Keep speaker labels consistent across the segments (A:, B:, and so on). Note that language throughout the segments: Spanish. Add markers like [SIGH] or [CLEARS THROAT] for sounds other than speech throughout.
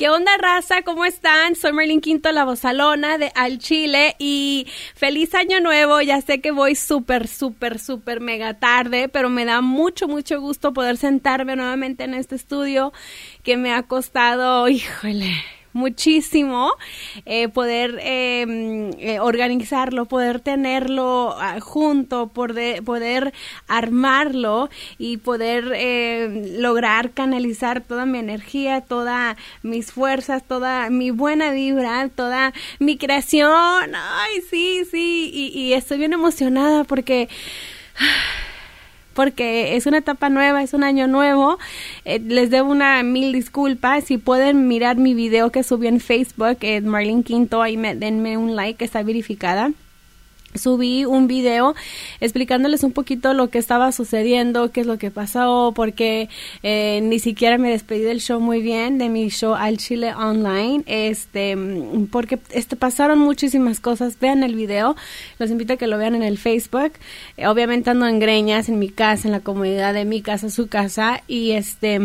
A: ¿Qué onda, raza? ¿Cómo están? Soy Merlin Quinto, la vozalona de Al Chile y feliz año nuevo. Ya sé que voy súper, súper, súper mega tarde, pero me da mucho, mucho gusto poder sentarme nuevamente en este estudio que me ha costado, [LAUGHS] híjole, muchísimo eh, poder em, eh, organizarlo, poder tenerlo ah, junto, poder, poder armarlo y poder eh, lograr canalizar toda mi energía, todas mis fuerzas, toda mi buena vibra, toda mi creación. Ay, sí, sí, y, y estoy bien emocionada porque porque es una etapa nueva, es un año nuevo. Eh, les debo una mil disculpas. Si pueden mirar mi video que subí en Facebook, eh, Marlene Quinto, ahí me, denme un like, está verificada subí un video explicándoles un poquito lo que estaba sucediendo, qué es lo que pasó, porque eh, ni siquiera me despedí del show muy bien, de mi show Al Chile Online, este, porque este, pasaron muchísimas cosas. Vean el video, los invito a que lo vean en el Facebook. Eh, obviamente ando en greñas en mi casa, en la comunidad de mi casa, su casa, y este,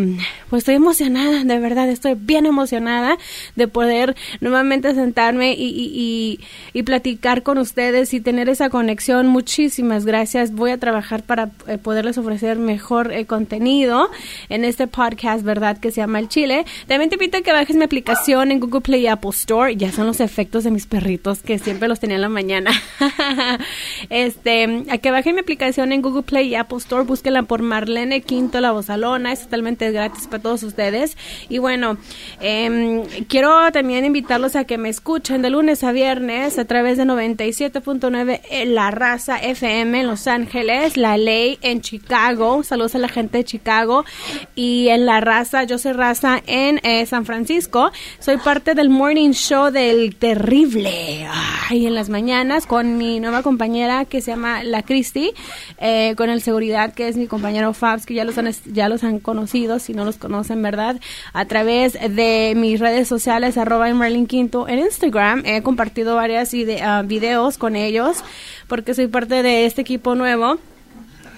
A: pues estoy emocionada, de verdad, estoy bien emocionada de poder nuevamente sentarme y, y, y, y platicar con ustedes y tener tener esa conexión. Muchísimas gracias. Voy a trabajar para eh, poderles ofrecer mejor eh, contenido en este podcast, ¿verdad? Que se llama El Chile. También te invito a que bajes mi aplicación en Google Play y Apple Store. Ya son los efectos de mis perritos que siempre los tenía en la mañana. [LAUGHS] este, a que bajen mi aplicación en Google Play y Apple Store. Búsquenla por Marlene Quinto, la vozalona. Es totalmente gratis para todos ustedes. Y bueno, em, quiero también invitarlos a que me escuchen de lunes a viernes a través de 97.9 la Raza FM en Los Ángeles, La Ley en Chicago, saludos a la gente de Chicago, y en La Raza, yo soy Raza en eh, San Francisco, soy parte del Morning Show del Terrible, ay, en las mañanas con mi nueva compañera que se llama La Cristi, eh, con el seguridad que es mi compañero Fabs, que ya los han, ya los han conocido, si no los conocen, ¿verdad? A través de mis redes sociales, arroba Merlin Quinto en Instagram, he compartido varias uh, videos con ellos porque soy parte de este equipo nuevo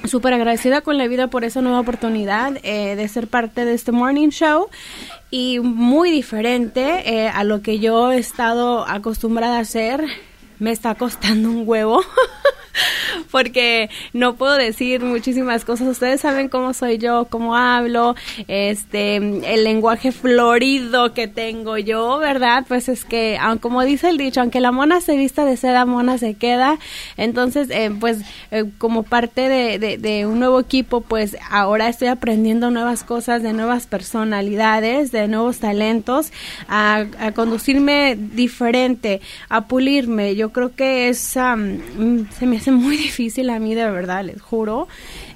A: súper agradecida con la vida por esa nueva oportunidad eh, de ser parte de este morning show y muy diferente eh, a lo que yo he estado acostumbrada a hacer. Me está costando un huevo. [LAUGHS] porque no puedo decir muchísimas cosas. Ustedes saben cómo soy yo, cómo hablo, este, el lenguaje florido que tengo yo, ¿verdad? Pues es que, como dice el dicho, aunque la mona se vista de seda, mona se queda. Entonces, eh, pues, eh, como parte de, de, un nuevo equipo, pues ahora estoy aprendiendo nuevas cosas, de nuevas personalidades, de nuevos talentos, a, a conducirme diferente, a pulirme. Yo creo que es, mm, se me hace muy [LAUGHS] difícil a mí, de verdad, les juro,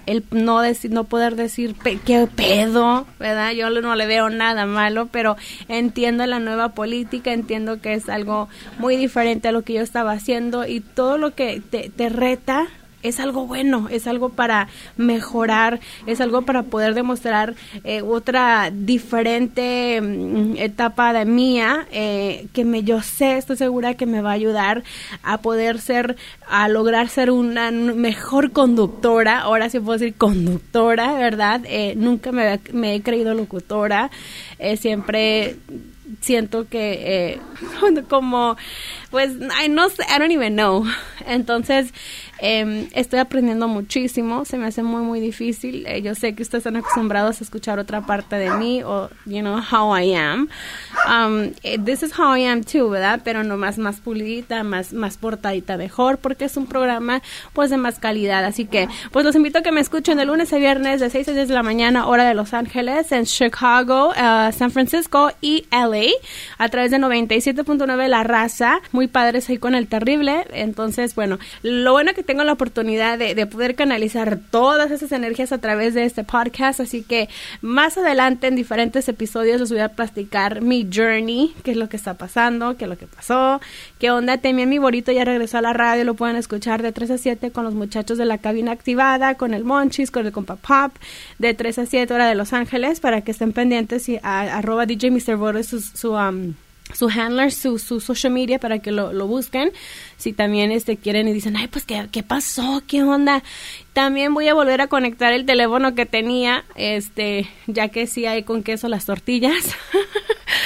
A: el no, decir, no poder decir qué pedo, ¿verdad? Yo no le veo nada malo, pero entiendo la nueva política, entiendo que es algo muy diferente a lo que yo estaba haciendo y todo lo que te, te reta es algo bueno, es algo para mejorar, es algo para poder demostrar eh, otra diferente mm, etapa de mía eh, que me yo sé, estoy segura que me va a ayudar a poder ser, a lograr ser una mejor conductora, ahora sí puedo decir conductora, ¿verdad? Eh, nunca me, me, he creído locutora, siempre siento que [LAUGHS] como pues I no I don't even know entonces Em, estoy aprendiendo muchísimo, se me hace muy, muy difícil. Eh, yo sé que ustedes están acostumbrados a escuchar otra parte de mí o, you know, how I am. Um, eh, this is how I am too, ¿verdad? Pero no más, más pulidita, más, más portadita mejor, porque es un programa, pues, de más calidad. Así que, pues, los invito a que me escuchen de lunes a viernes de 6 a 10 de la mañana, hora de Los Ángeles, en Chicago, uh, San Francisco y LA, a través de 97.9 La Raza. Muy padres ahí con el terrible. Entonces, bueno, lo bueno que tengo la oportunidad de, poder canalizar todas esas energías a través de este podcast, así que más adelante en diferentes episodios les voy a platicar mi journey, qué es lo que está pasando, qué es lo que pasó, qué onda. También mi bonito ya regresó a la radio, lo pueden escuchar de 3 a 7 con los muchachos de la cabina activada, con el Monchis, con el Compa Pop, de 3 a 7 hora de Los Ángeles, para que estén pendientes y a, arroba DJ Mr. Boris su, su um, su handler, su, su social media para que lo, lo, busquen. Si también este quieren y dicen, ay, pues, ¿qué, ¿qué pasó? ¿Qué onda? También voy a volver a conectar el teléfono que tenía, este, ya que sí hay con queso las tortillas. [LAUGHS]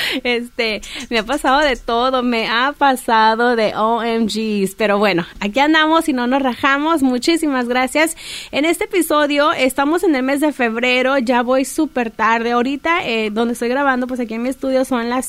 A: [LAUGHS] Este, me ha pasado de todo, me ha pasado de OMGs, pero bueno, aquí andamos y no nos rajamos. Muchísimas gracias. En este episodio estamos en el mes de febrero, ya voy súper tarde. Ahorita, eh, donde estoy grabando, pues aquí en mi estudio son las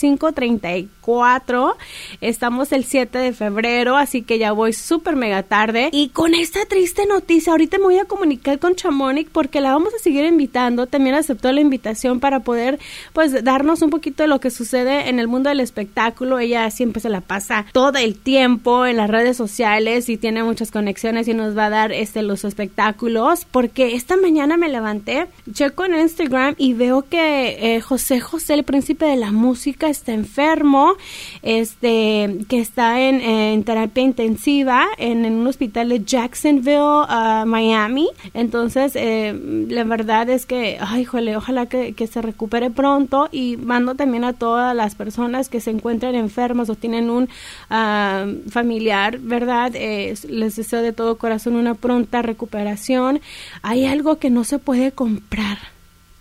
A: 5.34. Estamos el 7 de febrero, así que ya voy súper mega tarde. Y con esta triste noticia, ahorita me voy a comunicar con Chamonic porque la vamos a seguir invitando. También aceptó la invitación para poder, pues, darnos un poquito de lo que sucede en el mundo del espectáculo. Ella siempre se la pasa todo el tiempo en las redes sociales y tiene muchas conexiones y nos va a dar este los espectáculos porque esta mañana me levanté, checo en Instagram y veo que eh, José José, el príncipe de la música, está enfermo, este, que está en, terapia intensiva en, un hospital de Jacksonville, uh, Miami. Entonces, eh, la verdad es que, ay, jole, ojalá que, se recupere pronto y mando también a todas las personas que se encuentran enfermas o tienen un ah, familiar, ¿verdad? les deseo de todo corazón una pronta recuperación. Hay algo que no se puede comprar.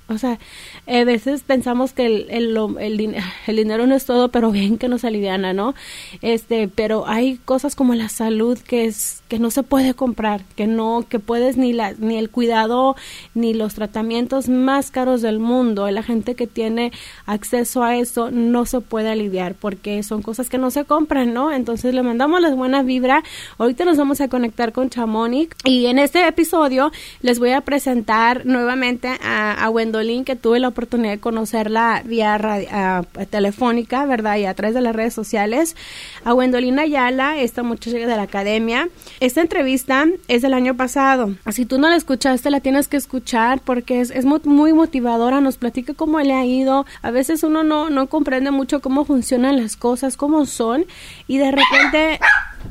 A: O sea, a veces pensamos que el, el, el, [LAUGHS] el, dinero no es todo, pero bien que nos aliviana, ¿no? Este, pero hay cosas como la salud que es que no se puede comprar, que no que puedes ni la ni el cuidado ni los tratamientos más caros del mundo, la gente que tiene acceso a eso no se puede aliviar porque son cosas que no se compran, ¿no? Entonces le mandamos las buenas vibras. Ahorita nos vamos a conectar con Chamonic y en este episodio les voy a presentar nuevamente a, a Wendolin que tuve la oportunidad de conocerla vía telefónica, ¿verdad? Y a través de las redes sociales. A Wendolina Ayala, esta muchacha de la academia. Esta entrevista es del año pasado. Si tú no la escuchaste, la tienes que escuchar porque es, es muy motivadora. Nos platica cómo le ha ido. A veces uno no, no comprende mucho cómo funcionan las cosas, cómo son. Y de repente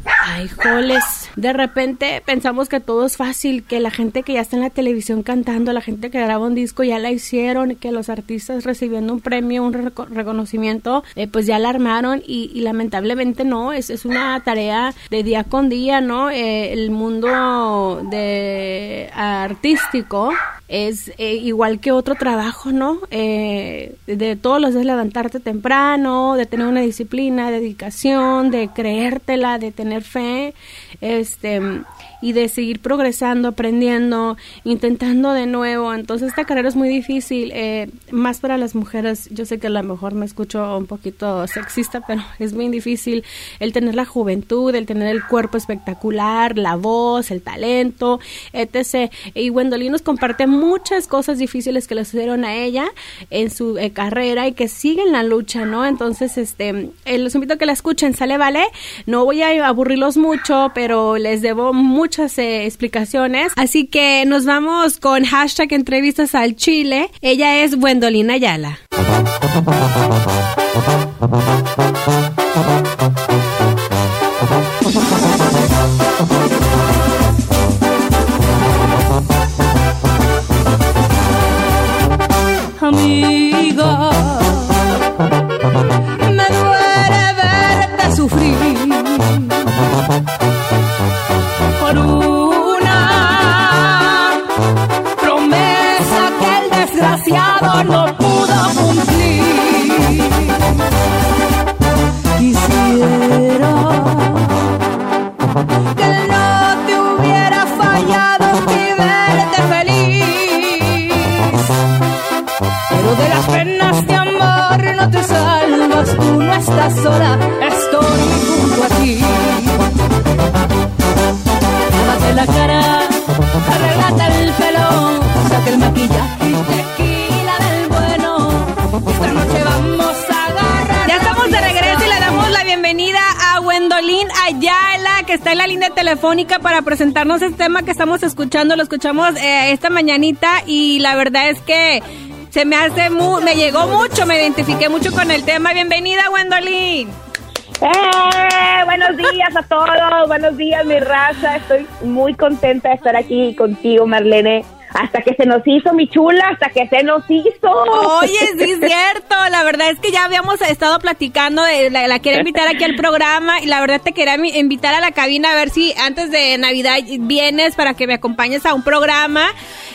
A: Ay, joles. De repente pensamos que todo es fácil, que la gente que ya está en la televisión cantando, la gente que graba un disco ya la hicieron, que los artistas recibiendo un premio, un reconocimiento, eh, pues ya la armaron y, lamentablemente no, es, es, una tarea de día con día, ¿no? Eh, el mundo de artístico es eh, igual que otro trabajo, ¿no? De todos los días levantarte temprano, de tener una disciplina, dedicación, de creértela, de tener fe, este, y de seguir progresando, aprendiendo, intentando de nuevo. Entonces esta carrera es muy difícil, eh, más para las mujeres. Yo sé que a lo mejor me escucho un poquito sexista, pero [LAUGHS] es muy difícil el tener la juventud, el tener el cuerpo espectacular, la voz, el talento, etc. Y Wendolin nos comparte muchas cosas difíciles que le sucedieron a ella en su eh, carrera y que siguen la lucha, ¿no? Entonces, este, eh, los invito a que la escuchen, ¿sale? ¿Vale? No voy a aburrirlos mucho, pero les debo mucho muchas eh, explicaciones. Así que nos vamos con hashtag entrevistas al Chile. Ella es Wendolina Ayala.
B: Desgraciado no pudo cumplir. Quisiera que no te hubiera fallado y verte feliz. Pero de las penas de amor no te salvas, tú no estás sola, estoy junto a ti la cara,
A: la línea telefónica para presentarnos este tema que estamos escuchando. Lo escuchamos eh, esta mañanita y la verdad es que se me hace me llegó mucho, me identifiqué mucho con el tema. Bienvenida, Wendolin.
C: ¡Eh! Buenos días a todos, buenos días mi raza. Estoy muy contenta de estar aquí contigo, Marlene. Hasta que se nos hizo, mi chula, hasta que se nos hizo.
D: Oye, sí es cierto, la verdad es que ya habíamos estado platicando, de, la, la quiero invitar aquí al programa y la verdad te quería invitar a la cabina a ver si antes de Navidad vienes para que me acompañes a un programa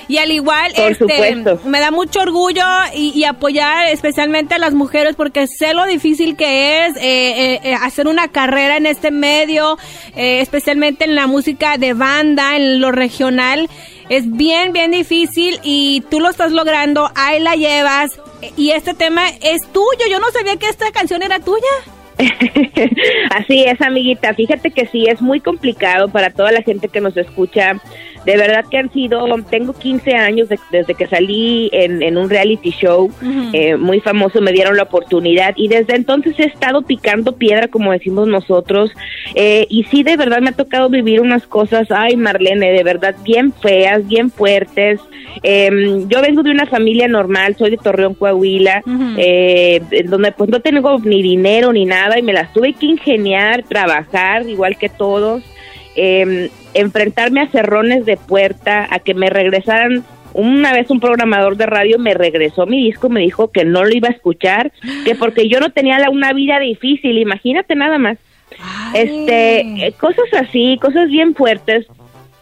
D: y al igual
C: Por
D: este
C: supuesto.
D: me da mucho orgullo y, y apoyar especialmente a las mujeres porque sé lo difícil que es eh, eh, eh, hacer una carrera en este medio, eh, especialmente en la música de banda, en lo regional. Es bien, bien difícil y tú lo estás logrando, ahí la llevas y este tema es tuyo. Yo no sabía que esta canción era tuya. [LAUGHS]
C: Así es, amiguita. Fíjate que sí, es muy complicado para toda la gente que nos escucha. De verdad que han sido, tengo 15 años de- desde que salí en, en un reality show eh, muy famoso, me dieron la oportunidad y desde entonces he estado picando piedra, como decimos nosotros. Eh, y sí, de verdad me ha tocado vivir unas cosas, ay Marlene, de verdad bien feas, bien fuertes. Eh, yo vengo de una familia normal, soy de Torreón, Coahuila, eh, donde pues no tengo ni dinero ni nada y me las tuve que ingeniar, trabajar igual que todos, eh, enfrentarme a cerrones de puerta, a que me regresaran. Una vez un programador de radio me regresó mi disco, me dijo que no lo iba a escuchar, que porque yo no tenía la- una vida difícil, imagínate nada más. Este, eh, cosas así, cosas bien fuertes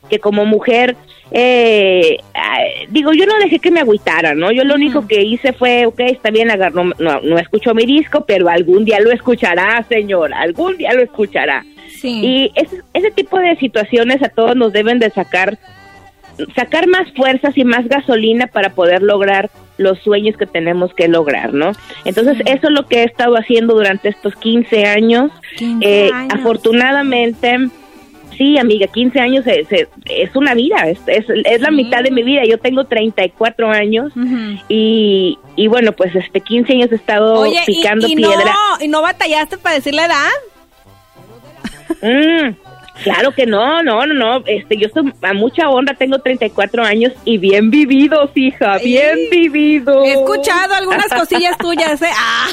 C: que como mujer, eh, ah, digo, yo no dejé que me agüitara, ¿no? Yo lo único que hice fue, ok, está bien, agar- no, no, no escuchó mi disco, pero algún día lo escuchará, señor, algún día lo escuchará.
D: Sí.
C: Y ese, ese tipo de situaciones a todos nos deben de sacar, sacar más fuerzas y más gasolina para poder lograr los sueños que tenemos que lograr, ¿no? Entonces, eso es lo que he estado haciendo durante estos 15 años.
D: 15
C: Eh,
D: años.
C: afortunadamente, sí, amiga, 15 años es, es- es una vida, es, es, la
D: Sí.
C: mitad de mi vida. Yo tengo 34 años
D: Ujú.
C: y, y bueno, pues este 15 años he estado
D: Oye, y-
C: picando
D: y,
C: piedra.
D: No, ¿y no batallaste para decir la edad?
C: Mm, claro que no, no, no, no. Este, yo soy a mucha honra, tengo 34 años y bien vividos, hija, bien
D: Ay,
C: vividos.
D: He escuchado algunas cosillas tuyas, ¿eh? Ah.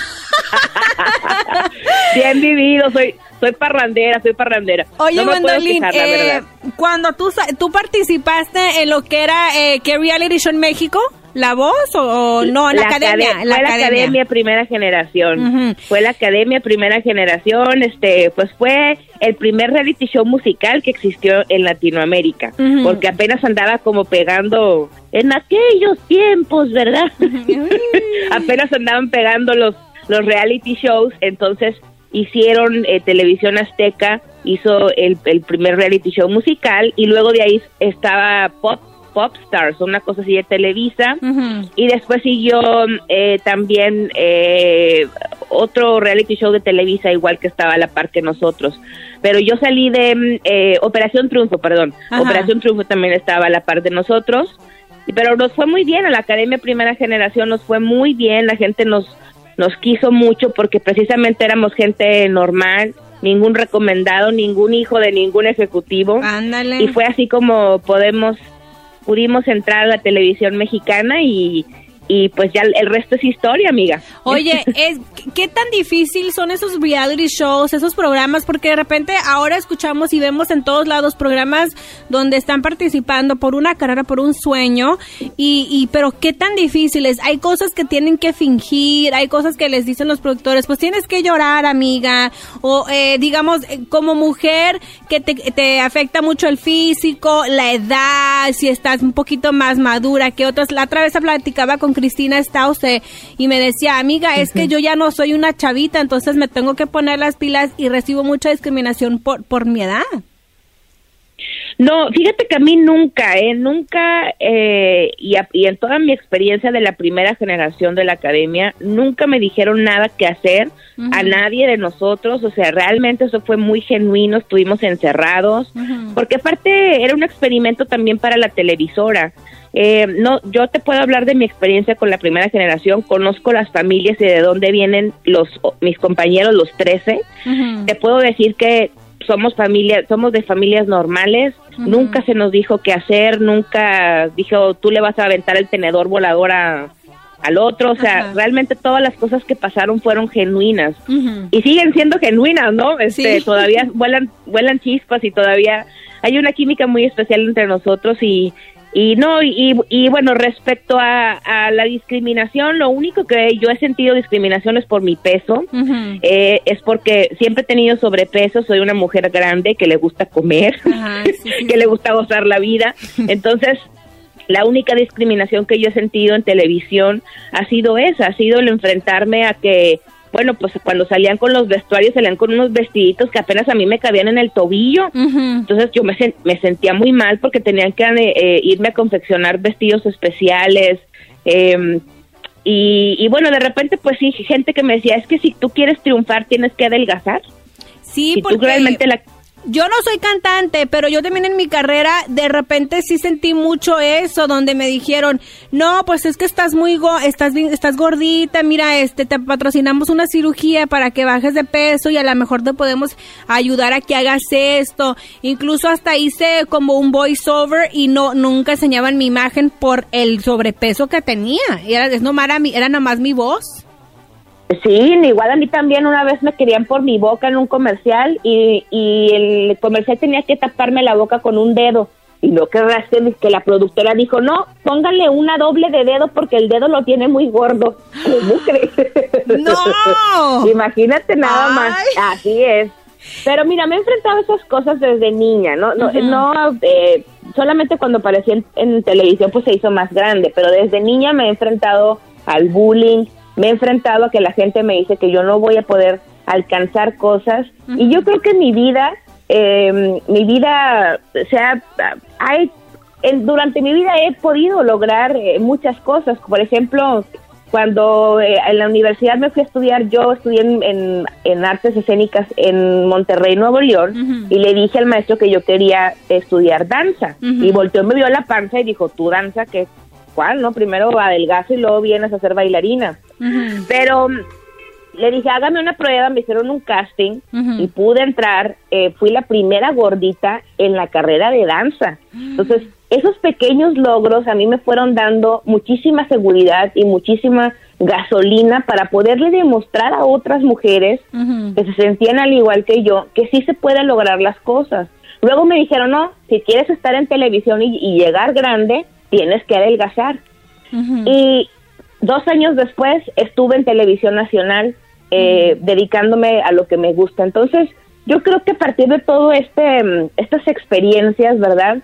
D: [LAUGHS]
C: bien vividos, soy soy parrandera, soy parrandera.
D: Oye,
C: no quejar, la
D: eh, cuando tú participaste en lo que era, eh, ¿qué reality show en México? ¿La voz o, o no? En la, academia. la
C: fue la
D: academia.
C: primera generación. Fue la academia primera generación, este, pues fue el primer reality show musical que existió en Latinoamérica, porque apenas andaba como pegando en aquellos tiempos, ¿verdad? [LAUGHS] apenas andaban pegando los los reality shows, entonces hicieron eh, televisión azteca hizo el, el primer reality show musical y luego de ahí estaba Pop Popstars, una cosa así de Televisa. Y después siguió eh, también eh, otro reality show de Televisa, igual que estaba a la par que nosotros. Pero yo salí de mm, eh, Operación Triunfo, perdón.
D: Ajá.
C: Operación Triunfo también estaba a la par de nosotros. Pero nos fue muy bien, a la Academia Primera Generación nos fue muy bien, la gente nos, nos quiso mucho porque precisamente éramos gente normal, ningún recomendado, ningún hijo de ningún ejecutivo.
D: Ándale.
C: Y fue así como podemos, pudimos entrar a la televisión mexicana y, y pues ya el resto es historia, amiga.
D: Oye, [LAUGHS] es, ¿qué tan difícil son esos reality shows, esos programas? Porque de repente ahora escuchamos y vemos en todos lados programas donde están participando por una carrera, por un sueño, y, y pero ¿qué tan difíciles? Hay cosas que tienen que fingir, hay cosas que les dicen los productores, pues tienes que llorar, amiga, o eh, digamos, eh, como mujer que te, te afecta mucho el físico, la edad, si estás un poquito más madura que otras. La otra vez platicaba con Cristina Stause y me decía, amiga, es que yo ya no soy una chavita, entonces me tengo que poner las pilas y recibo mucha discriminación por, por mi edad.
C: No, fíjate que a mí nunca, eh, nunca, eh, y, a- y en toda mi experiencia de la primera generación de la academia, nunca me dijeron nada que hacer a nadie de nosotros, o sea, realmente eso fue muy genuino, estuvimos encerrados, porque aparte era un experimento también para la televisora. Eh, no, yo te puedo hablar de mi experiencia con la primera generación, conozco las familias y de dónde vienen los mis compañeros, los 13. Te puedo decir que somos familia, somos de familias normales, nunca se nos dijo qué hacer, nunca dijo tú le vas a aventar el tenedor volador a- al otro, o sea,
D: Ajá.
C: realmente todas las cosas que pasaron fueron genuinas y siguen siendo genuinas, ¿no? Este,
D: Sí.
C: todavía [LAUGHS] vuelan vuelan chispas y todavía hay una química muy especial entre nosotros y y no, y, y bueno, respecto a, a, la discriminación, lo único que yo he sentido discriminación es por mi peso, eh, es porque siempre he tenido sobrepeso, soy una mujer grande que le gusta comer, [LAUGHS] que le gusta gozar la vida, [LAUGHS] entonces la única discriminación que yo he sentido en televisión ha sido esa, ha sido el enfrentarme a que bueno, pues cuando salían con los vestuarios salían con unos vestiditos que apenas a mí me cabían en el tobillo. Entonces yo me, me, sentía muy mal porque tenían que eh, irme a confeccionar vestidos especiales. Em, y, bueno, de repente pues sí, gente que me decía, es que si tú quieres triunfar tienes que adelgazar.
A: Sí, si porque... Tú realmente la yo no soy cantante, pero yo también en mi carrera de repente sí sentí mucho eso, donde me dijeron, no, pues es que estás muy, go estás, estás gordita, mira, este, te patrocinamos una cirugía para que bajes de peso y a lo mejor te podemos ayudar a que hagas esto. Incluso hasta hice como un voiceover y no, nunca enseñaban mi imagen por el sobrepeso que tenía. Era, es nomás, era nomás mi voz.
C: Sí, igual a mí también una vez me querían por mi boca en un comercial y, y el comercial tenía que taparme la boca con un dedo. Y lo que es que la productora dijo, no, póngale una doble de dedo porque el dedo lo tiene muy gordo. [LAUGHS] ¿Cómo crees?
A: ¡No! [LAUGHS]
C: Imagínate nada más. Así es. Pero mira, me he enfrentado a esas cosas desde niña, ¿no? No, no eh, solamente cuando aparecí en, en televisión pues se hizo más grande, pero desde niña me he enfrentado al bullying, me he enfrentado a que la gente me dice que yo no voy a poder alcanzar cosas. Y yo creo que mi vida, eh, mi vida, o sea, hay, durante mi vida he podido lograr eh, muchas cosas, por ejemplo, cuando eh, en la universidad me fui a estudiar, yo estudié en, en, artes escénicas en Monterrey, Nuevo León, y le dije al maestro que yo quería estudiar danza. Y volteó, me vio la panza y dijo, ¿tú danza qué? ¿Cuál? No, primero adelgazo y luego vienes a ser bailarina. Pero mm, le dije, hágame una prueba, me hicieron un casting y pude entrar. Eh, fui la primera gordita en la carrera de danza. Entonces, esos pequeños logros a mí me fueron dando muchísima seguridad y muchísima gasolina para poderle demostrar a otras mujeres que se sentían al igual que yo, que sí se pueden lograr las cosas. Luego me dijeron, no, si quieres estar en televisión y, llegar grande, tienes que adelgazar. Y dos años después estuve en televisión nacional eh, dedicándome a lo que me gusta. Entonces, yo creo que a partir de todo este, mm, estas experiencias, ¿verdad?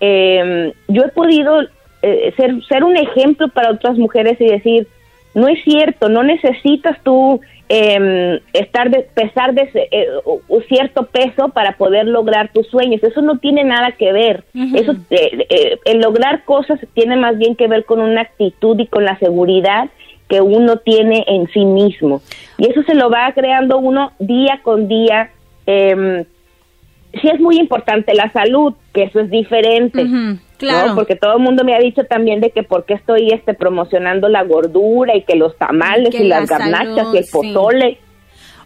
C: Em, yo he podido eh, ser, ser un ejemplo para otras mujeres y decir, no es cierto, no necesitas tú eh, estar de, pesar de eh, un cierto peso para poder lograr tus sueños. Eso no tiene nada que ver. Eso, eh, eh, el lograr cosas tiene más bien que ver con una actitud y con la seguridad que uno tiene en sí mismo. Y eso se lo va creando uno día con día. Eh, sí es muy importante la salud, que eso es diferente. Claro. Porque todo el mundo me ha dicho también de que por qué estoy este promocionando la gordura y que los tamales y las garnachas y el pozole.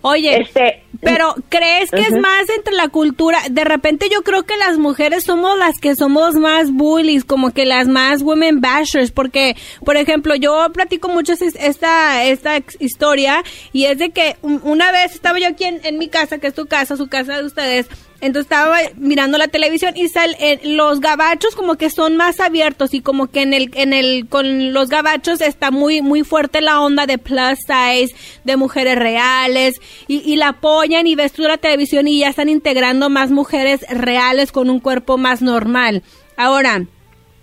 A: Oye, este, pero ¿crees que es más entre la cultura? De repente yo creo que las mujeres somos las que somos más bullies, como que las más women bashers, porque, por ejemplo, yo platico mucho esta, esta historia y es de que una vez estaba yo aquí en mi casa, que es tu casa, su casa de ustedes, entonces estaba mirando la televisión y sal, eh, los gabachos como que son más abiertos y como que en el, en el, con los gabachos está muy, muy fuerte la onda de plus size, de mujeres reales y, y la apoyan y ves tú la televisión y ya están integrando más mujeres reales con un cuerpo más normal. Ahora,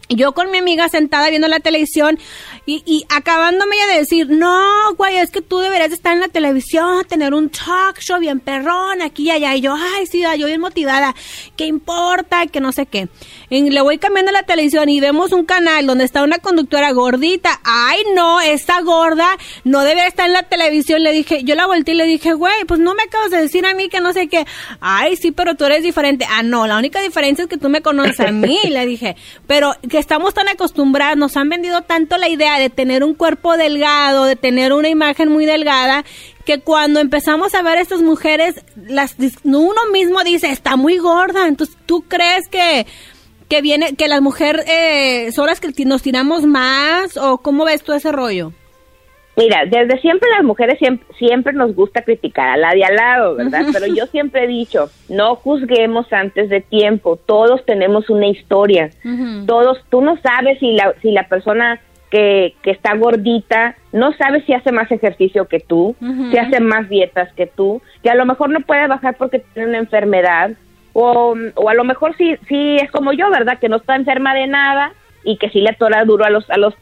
A: yo con mi amiga sentada viendo la televisión y, y acabándome de decir, no, güey, es que tú deberías estar en la televisión, tener un talk show bien perrón, aquí y allá. Y yo, ay, sí, yo bien motivada, ¿qué importa? Que no sé qué. Le voy cambiando la televisión y vemos un canal donde está una conductora gordita. Ay, no, esta gorda no debe estar en la televisión. Le dije, yo la volteé y le dije, güey, pues no me acabas de decir a mí que no sé qué. Ay, sí, pero tú eres diferente. Ah, no, la única diferencia es que tú me conoces a mí, le dije. Pero que estamos tan acostumbrados, nos han vendido tanto la idea de tener un cuerpo delgado, de tener una imagen muy delgada, que cuando empezamos a ver a estas mujeres, las, uno mismo dice, está muy gorda. Entonces, ¿tú crees que, que viene, que las mujeres eh, son las que nos tiramos más? ¿O cómo ves tú ese rollo?
C: Mira, desde siempre las mujeres siempre, siempre nos gusta criticar a la de al lado, ¿verdad? Pero yo siempre he dicho, no juzguemos antes de tiempo, todos tenemos una historia, todos, tú no sabes si la, si la persona que, que está gordita no sabe si hace más ejercicio que tú, si hace más dietas que tú, que a lo mejor no puede bajar porque tiene una enfermedad, o, o a lo mejor sí, sí es como yo, ¿verdad? Que no está enferma de nada y que sí le atora duro a los, a los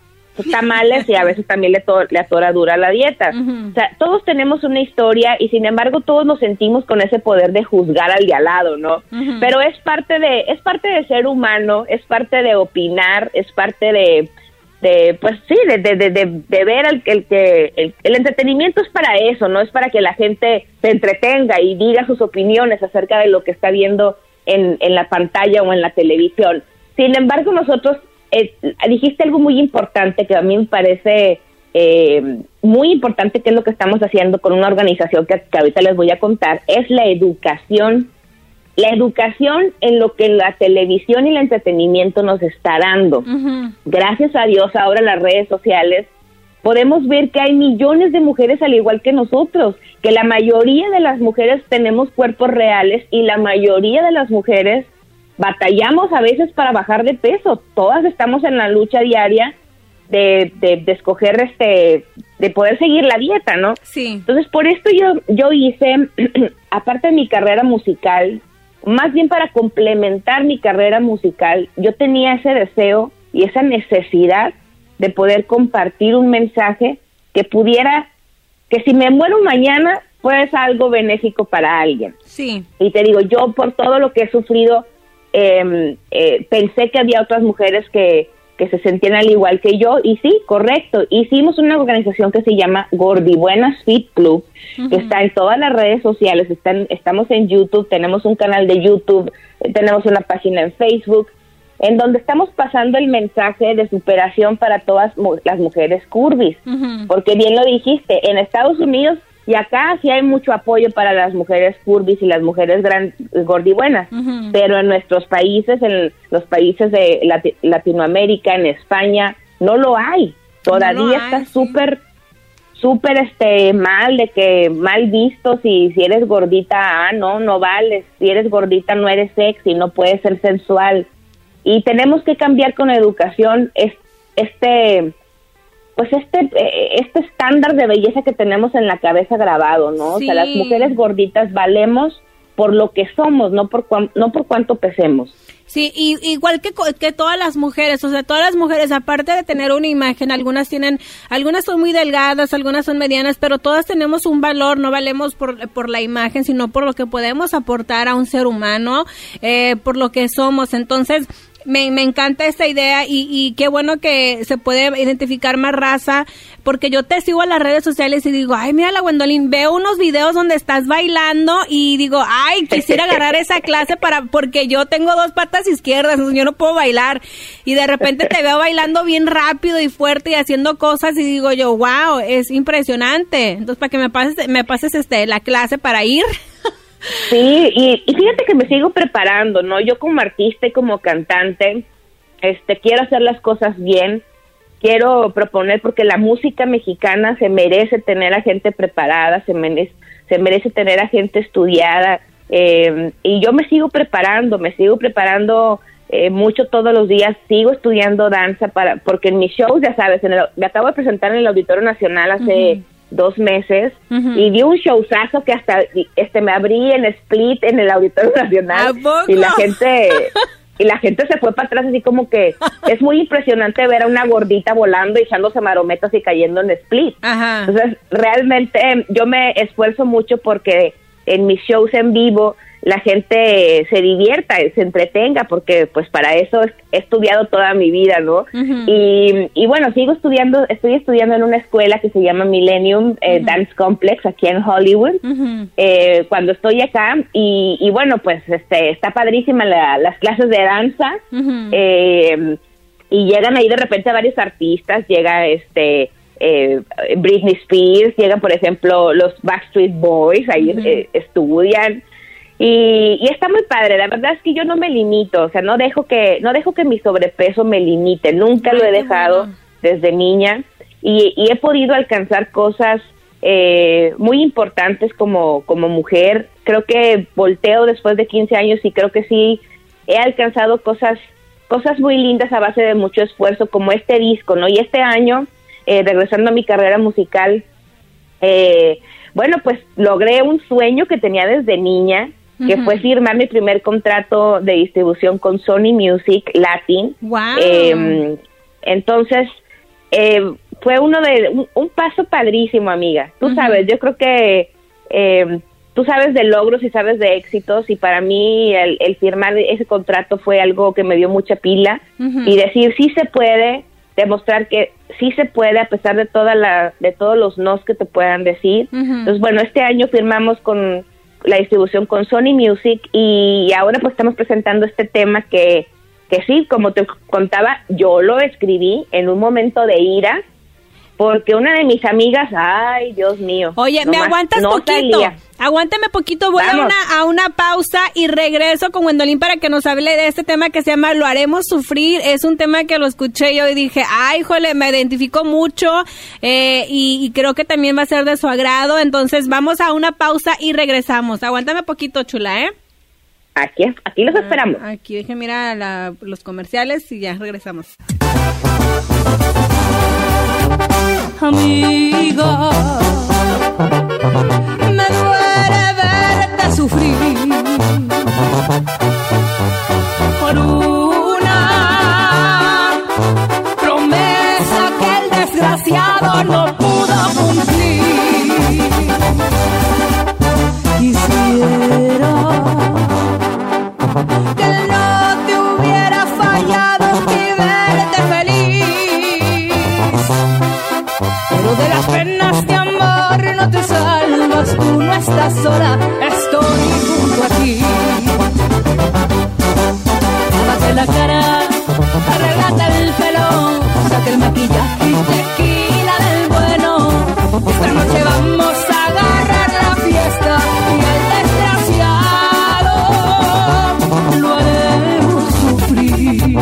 C: tamales y a veces también le, le atora dura la dieta. O sea, todos tenemos una historia y sin embargo todos nos sentimos con ese poder de juzgar al de al lado, ¿no? Pero es parte de es parte de ser humano, es parte de opinar, es parte de de pues sí, de, de, de, de ver el, el que el, el, entretenimiento es para eso, no es para que la gente se entretenga y diga sus opiniones acerca de lo que está viendo en, en la pantalla o en la televisión. Sin embargo, nosotros eh, dijiste algo muy importante que a mí me parece eh, muy importante, que es lo que estamos haciendo con una organización que, que ahorita les voy a contar, es la educación la educación en lo que la televisión y el entretenimiento nos está dando. Gracias a Dios ahora las redes sociales podemos ver que hay millones de mujeres al igual que nosotros, que la mayoría de las mujeres tenemos cuerpos reales y la mayoría de las mujeres batallamos a veces para bajar de peso. Todas estamos en la lucha diaria de, de, escoger este, de poder seguir la dieta, ¿no?
A: Sí.
C: Entonces por esto yo, yo hice, [CLEARS THROAT] aparte de mi carrera musical, más bien para complementar mi carrera musical, yo tenía ese deseo y esa necesidad de poder compartir un mensaje que pudiera, que si me muero mañana, pues algo benéfico para alguien.
A: Sí.
C: Y te digo, yo por todo lo que he sufrido, eh, eh, pensé que había otras mujeres que, que se sentían al igual que yo y sí, correcto, hicimos una organización que se llama Gordibuenas Fit Club, que está en todas las redes sociales, están, estamos en YouTube, tenemos un canal de YouTube, eh, tenemos una página en Facebook, en donde estamos pasando el mensaje de superación para todas las mujeres curvis, porque bien lo dijiste, en Estados Unidos y acá sí hay mucho apoyo para las mujeres curvis y las mujeres gran, gordibuenas, pero en nuestros países, en los países de Latinoamérica, en España, no lo hay. Todavía está súper, súper este, mal, de que mal visto si, si eres gordita, ah, no, no vales. Si eres gordita no eres sexy, no puedes ser sensual. Y tenemos que cambiar con educación este pues este eh, este estándar de belleza que tenemos en la cabeza grabado, ¿no? O sea, las mujeres gorditas valemos por lo que somos, no por no por cuánto pesemos.
A: Sí, y, igual que, que todas las mujeres, o sea, todas las mujeres, aparte de tener una imagen, algunas tienen, algunas son muy delgadas, algunas son medianas, pero todas tenemos un valor, no valemos por, por la imagen, sino por lo que podemos aportar a un ser humano, eh, por lo que somos. Entonces, me, me encanta esta idea y, y, qué bueno que se puede identificar más raza, porque yo te sigo en las redes sociales y digo, ay, mira la Gwendolyn, veo unos videos donde estás bailando y digo, ay, quisiera agarrar esa [LAUGHS] clase para, porque yo tengo dos patas izquierdas, yo no puedo bailar. Y de repente te veo bailando bien rápido y fuerte y haciendo cosas y digo yo, wow, es impresionante. Entonces, para que me pases, me pases este, la clase para ir.
C: Sí, y, fíjate que me sigo preparando, ¿no? Yo como artista y como cantante, este, quiero hacer las cosas bien, quiero proponer porque la música mexicana se merece tener a gente preparada, se merece, se merece tener a gente estudiada, eh, y yo me sigo preparando, me sigo preparando eh, mucho todos los días, sigo estudiando danza para, porque en mis shows, ya sabes, en me acabo de presentar en el Auditorio Nacional hace dos meses y di un showzazo que hasta este me abrí en split en el Auditorio Nacional y la gente y la gente se fue para atrás así como que [LAUGHS] es muy impresionante ver a una gordita volando y echándose marometas y cayendo en split. Entonces, realmente yo me esfuerzo mucho porque en mis shows en vivo la gente se divierta, se entretenga, porque pues para eso he estudiado toda mi vida, ¿no? y, y, bueno, sigo estudiando, estoy estudiando en una escuela que se llama Millennium eh, Dance Complex aquí en Hollywood, eh, cuando estoy acá, y, y, bueno, pues este está padrísima las clases de danza, eh, y llegan ahí de repente varios artistas, llega este... Britney Spears, llegan por ejemplo los Backstreet Boys, ahí estudian, y, está muy padre, la verdad es que yo no me limito, o sea, no dejo que, no dejo que mi sobrepeso me limite, nunca lo he dejado desde niña. y, y he podido alcanzar cosas eh, muy importantes como, como mujer. Creo que volteo después de 15 años y creo que sí he alcanzado cosas, cosas muy lindas a base de mucho esfuerzo, como este disco, ¿no? Y este año, eh, regresando a mi carrera musical, eh, bueno, pues logré un sueño que tenía desde niña, que fue firmar mi primer contrato de distribución con Sony Music Latin.
A: Wow.
C: Eh, entonces, eh, fue uno de un, paso padrísimo, amiga. Tú sabes, yo creo que eh, tú sabes de logros y sabes de éxitos y para mí el, firmar ese contrato fue algo que me dio mucha pila y decir sí se puede, demostrar que sí se puede a pesar de toda la de todos los nos que te puedan decir. Entonces, bueno, este año firmamos con la distribución con Sony Music y ahora pues estamos presentando este tema que que sí, como te contaba, yo lo escribí en un momento de ira porque una de mis amigas, ay, Dios mío.
A: Oye, ¿me aguantas poquito? Aguántame poquito, voy a una, a una pausa y regreso con Wendolín para que nos hable de este tema que se llama Lo haremos sufrir. Es un tema que lo escuché yo y dije, ay, jole, me identifico mucho eh, y, creo que también va a ser de su agrado. Entonces vamos a una pausa y regresamos. Aguántame poquito, chula, ¿eh?
C: Aquí, aquí los esperamos.
A: Aquí deje mira los comerciales y ya regresamos
B: amiga. Me duele verte sufrir por una promesa que el desgraciado no sola, estoy junto a ti. Lávate la cara, arreglate el pelo, saca el maquillaje y tequila del bueno. Esta noche vamos a agarrar la fiesta y el desgraciado lo haremos sufrir.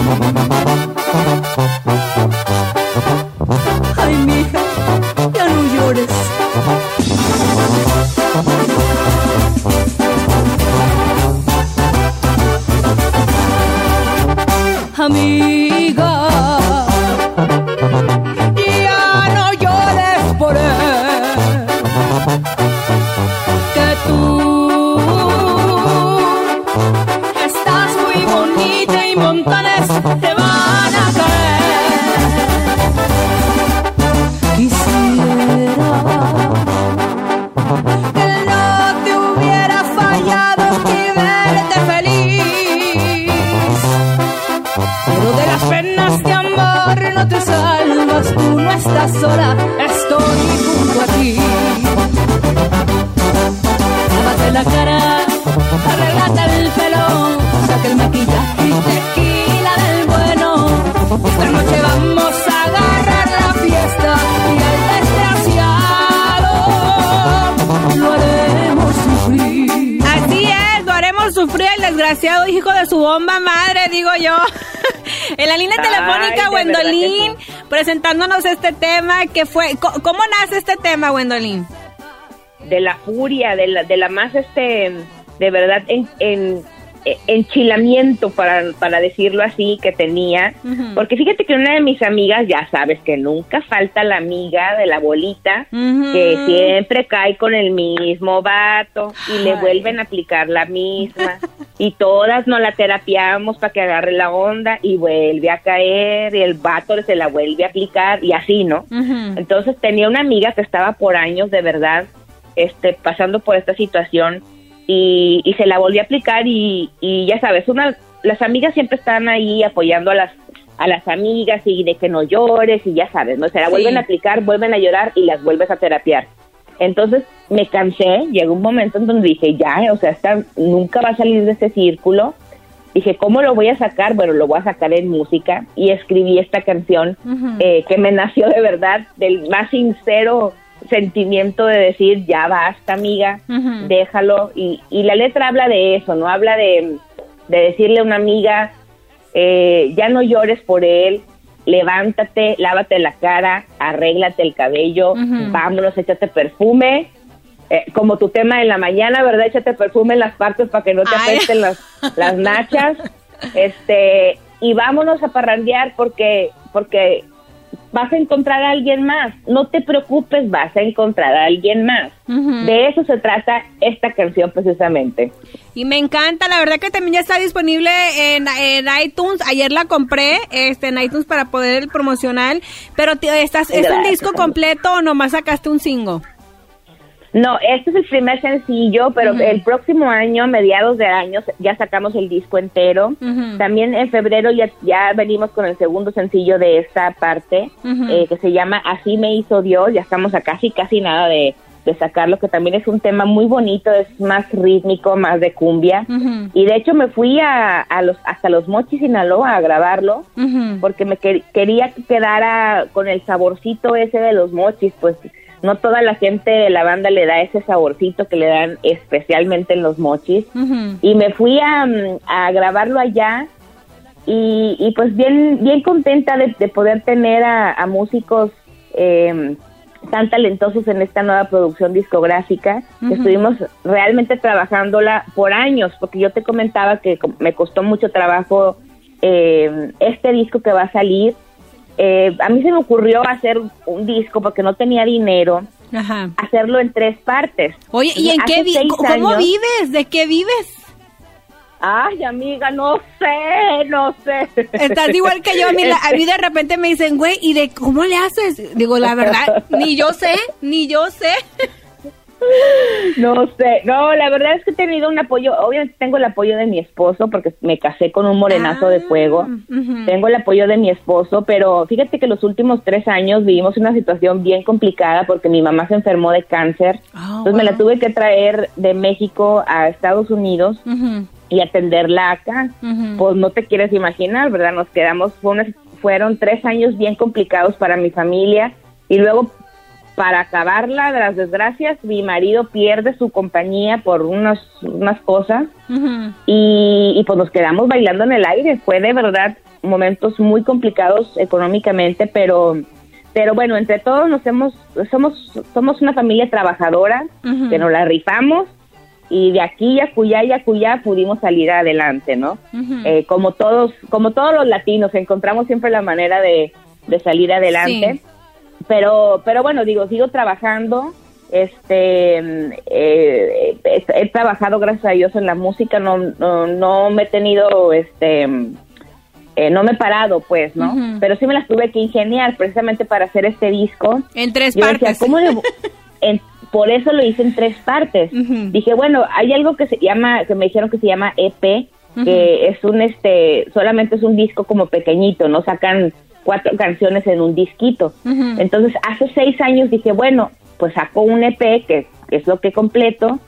A: Fue... co- ¿Cómo nace este tema, Wendolín?
C: de la furia, de la, de la más, este, de verdad, en, en- enchilamiento, para, para decirlo así, que tenía. Porque fíjate que una de mis amigas, ya sabes que nunca falta la amiga de la bolita, que siempre cae con el mismo vato y le vuelven a aplicar la misma. y todas nos la terapiamos para que agarre la onda y vuelve a caer y el vato se la vuelve a aplicar y así, ¿no? Entonces tenía una amiga que estaba por años de verdad este, pasando por esta situación y, y se la volvió a aplicar y, y ya sabes, una, las amigas siempre están ahí apoyando a las a las amigas y de que no llores y ya sabes, ¿no? Se la
A: Sí.
C: vuelven a aplicar, vuelven a llorar y las vuelves a terapiar. Entonces me cansé, llegó un momento en donde dije, ya, o sea, esta nunca va a salir de ese círculo. Dije, ¿cómo lo voy a sacar? Bueno, lo voy a sacar en música y escribí esta canción eh, que me nació de verdad del más sincero sentimiento de decir, ya basta, amiga, déjalo. Y, y la letra habla de eso, ¿no? Habla de, de decirle a una amiga, eh, ya no llores por él, levántate, lávate la cara, arréglate el cabello, vámonos, échate perfume. Eh, como tu tema en la mañana, ¿verdad? Échate perfume en las partes para que no te apesten las, las nachas. [LAUGHS] Este, y vámonos a parrandear porque, porque vas a encontrar a alguien más. No te preocupes, vas a encontrar a alguien más. De eso se trata esta canción precisamente.
A: Y me encanta, la verdad que también ya está disponible en, iTunes. Ayer la compré este, en iTunes para poder promocionar. Pero estás, ¿es un disco completo o nomás sacaste un single?
C: No, este es el primer sencillo, pero el próximo año, mediados de año, ya sacamos el disco entero. También en febrero ya, ya venimos con el segundo sencillo de esta parte, eh, que se llama Así me hizo Dios. Ya estamos a casi, casi nada de, sacarlo, que también es un tema muy bonito, es más rítmico, más de cumbia. Y de hecho me fui a, los hasta los Mochis Sinaloa a grabarlo, porque me quería que quedara con el saborcito ese de los Mochis, pues no toda la gente de la banda le da ese saborcito que le dan especialmente en los mochis. Y me fui a, grabarlo allá y, pues bien, bien contenta de, poder tener a, músicos em, tan talentosos en esta nueva producción discográfica. Estuvimos realmente trabajándola por años, porque yo te comentaba que me costó mucho trabajo em, este disco que va a salir eh, a mí se me ocurrió hacer un disco porque no tenía dinero. Hacerlo en tres partes.
A: Oye, ¿y en qué ¿Cómo vives? ¿De qué vives?
C: Ay, amiga, no sé, no sé.
A: Estás igual que yo. A mí, a mí de repente me dicen, güey, ¿y de cómo le haces? Digo, la verdad, ni yo sé, ni yo sé. [LAUGHS]
C: No sé, no, la verdad es que he tenido un apoyo, obviamente tengo el apoyo de mi esposo porque me casé con un morenazo de fuego, ah, tengo el apoyo de mi esposo, pero fíjate que los últimos tres años vivimos una situación bien complicada porque mi mamá se enfermó de cáncer, ah, entonces me la tuve que traer de México a Estados Unidos y atenderla acá, pues no te quieres imaginar, ¿verdad? Nos quedamos, fueron tres años bien complicados para mi familia y luego para acabarla de las desgracias, mi marido pierde su compañía por unas, unas cosas y, pues nos quedamos bailando en el aire. Fue de verdad momentos muy complicados económicamente, pero pero bueno, entre todos nos hemos somos somos una familia trabajadora que nos la rifamos y de aquí a Cuyá y a Cuyá pudimos salir adelante, ¿no? Eh, como todos como todos los latinos encontramos siempre la manera de, salir adelante pero, pero bueno, digo, sigo trabajando. Este, eh, he, trabajado, gracias a Dios, en la música. No, no, me he tenido, este, eh, no me he parado, pues, ¿no? Pero sí me las tuve que ingeniar precisamente para hacer este disco.
A: En tres partes. [LAUGHS]
C: por eso lo hice en tres partes. Dije, bueno, hay algo que se llama, que me dijeron que se llama EP, que es un, este, solamente es un disco como pequeñito, no sacan cuatro canciones en un disquito. Entonces, hace seis años dije, bueno, pues saco un EP, que, es lo que completo,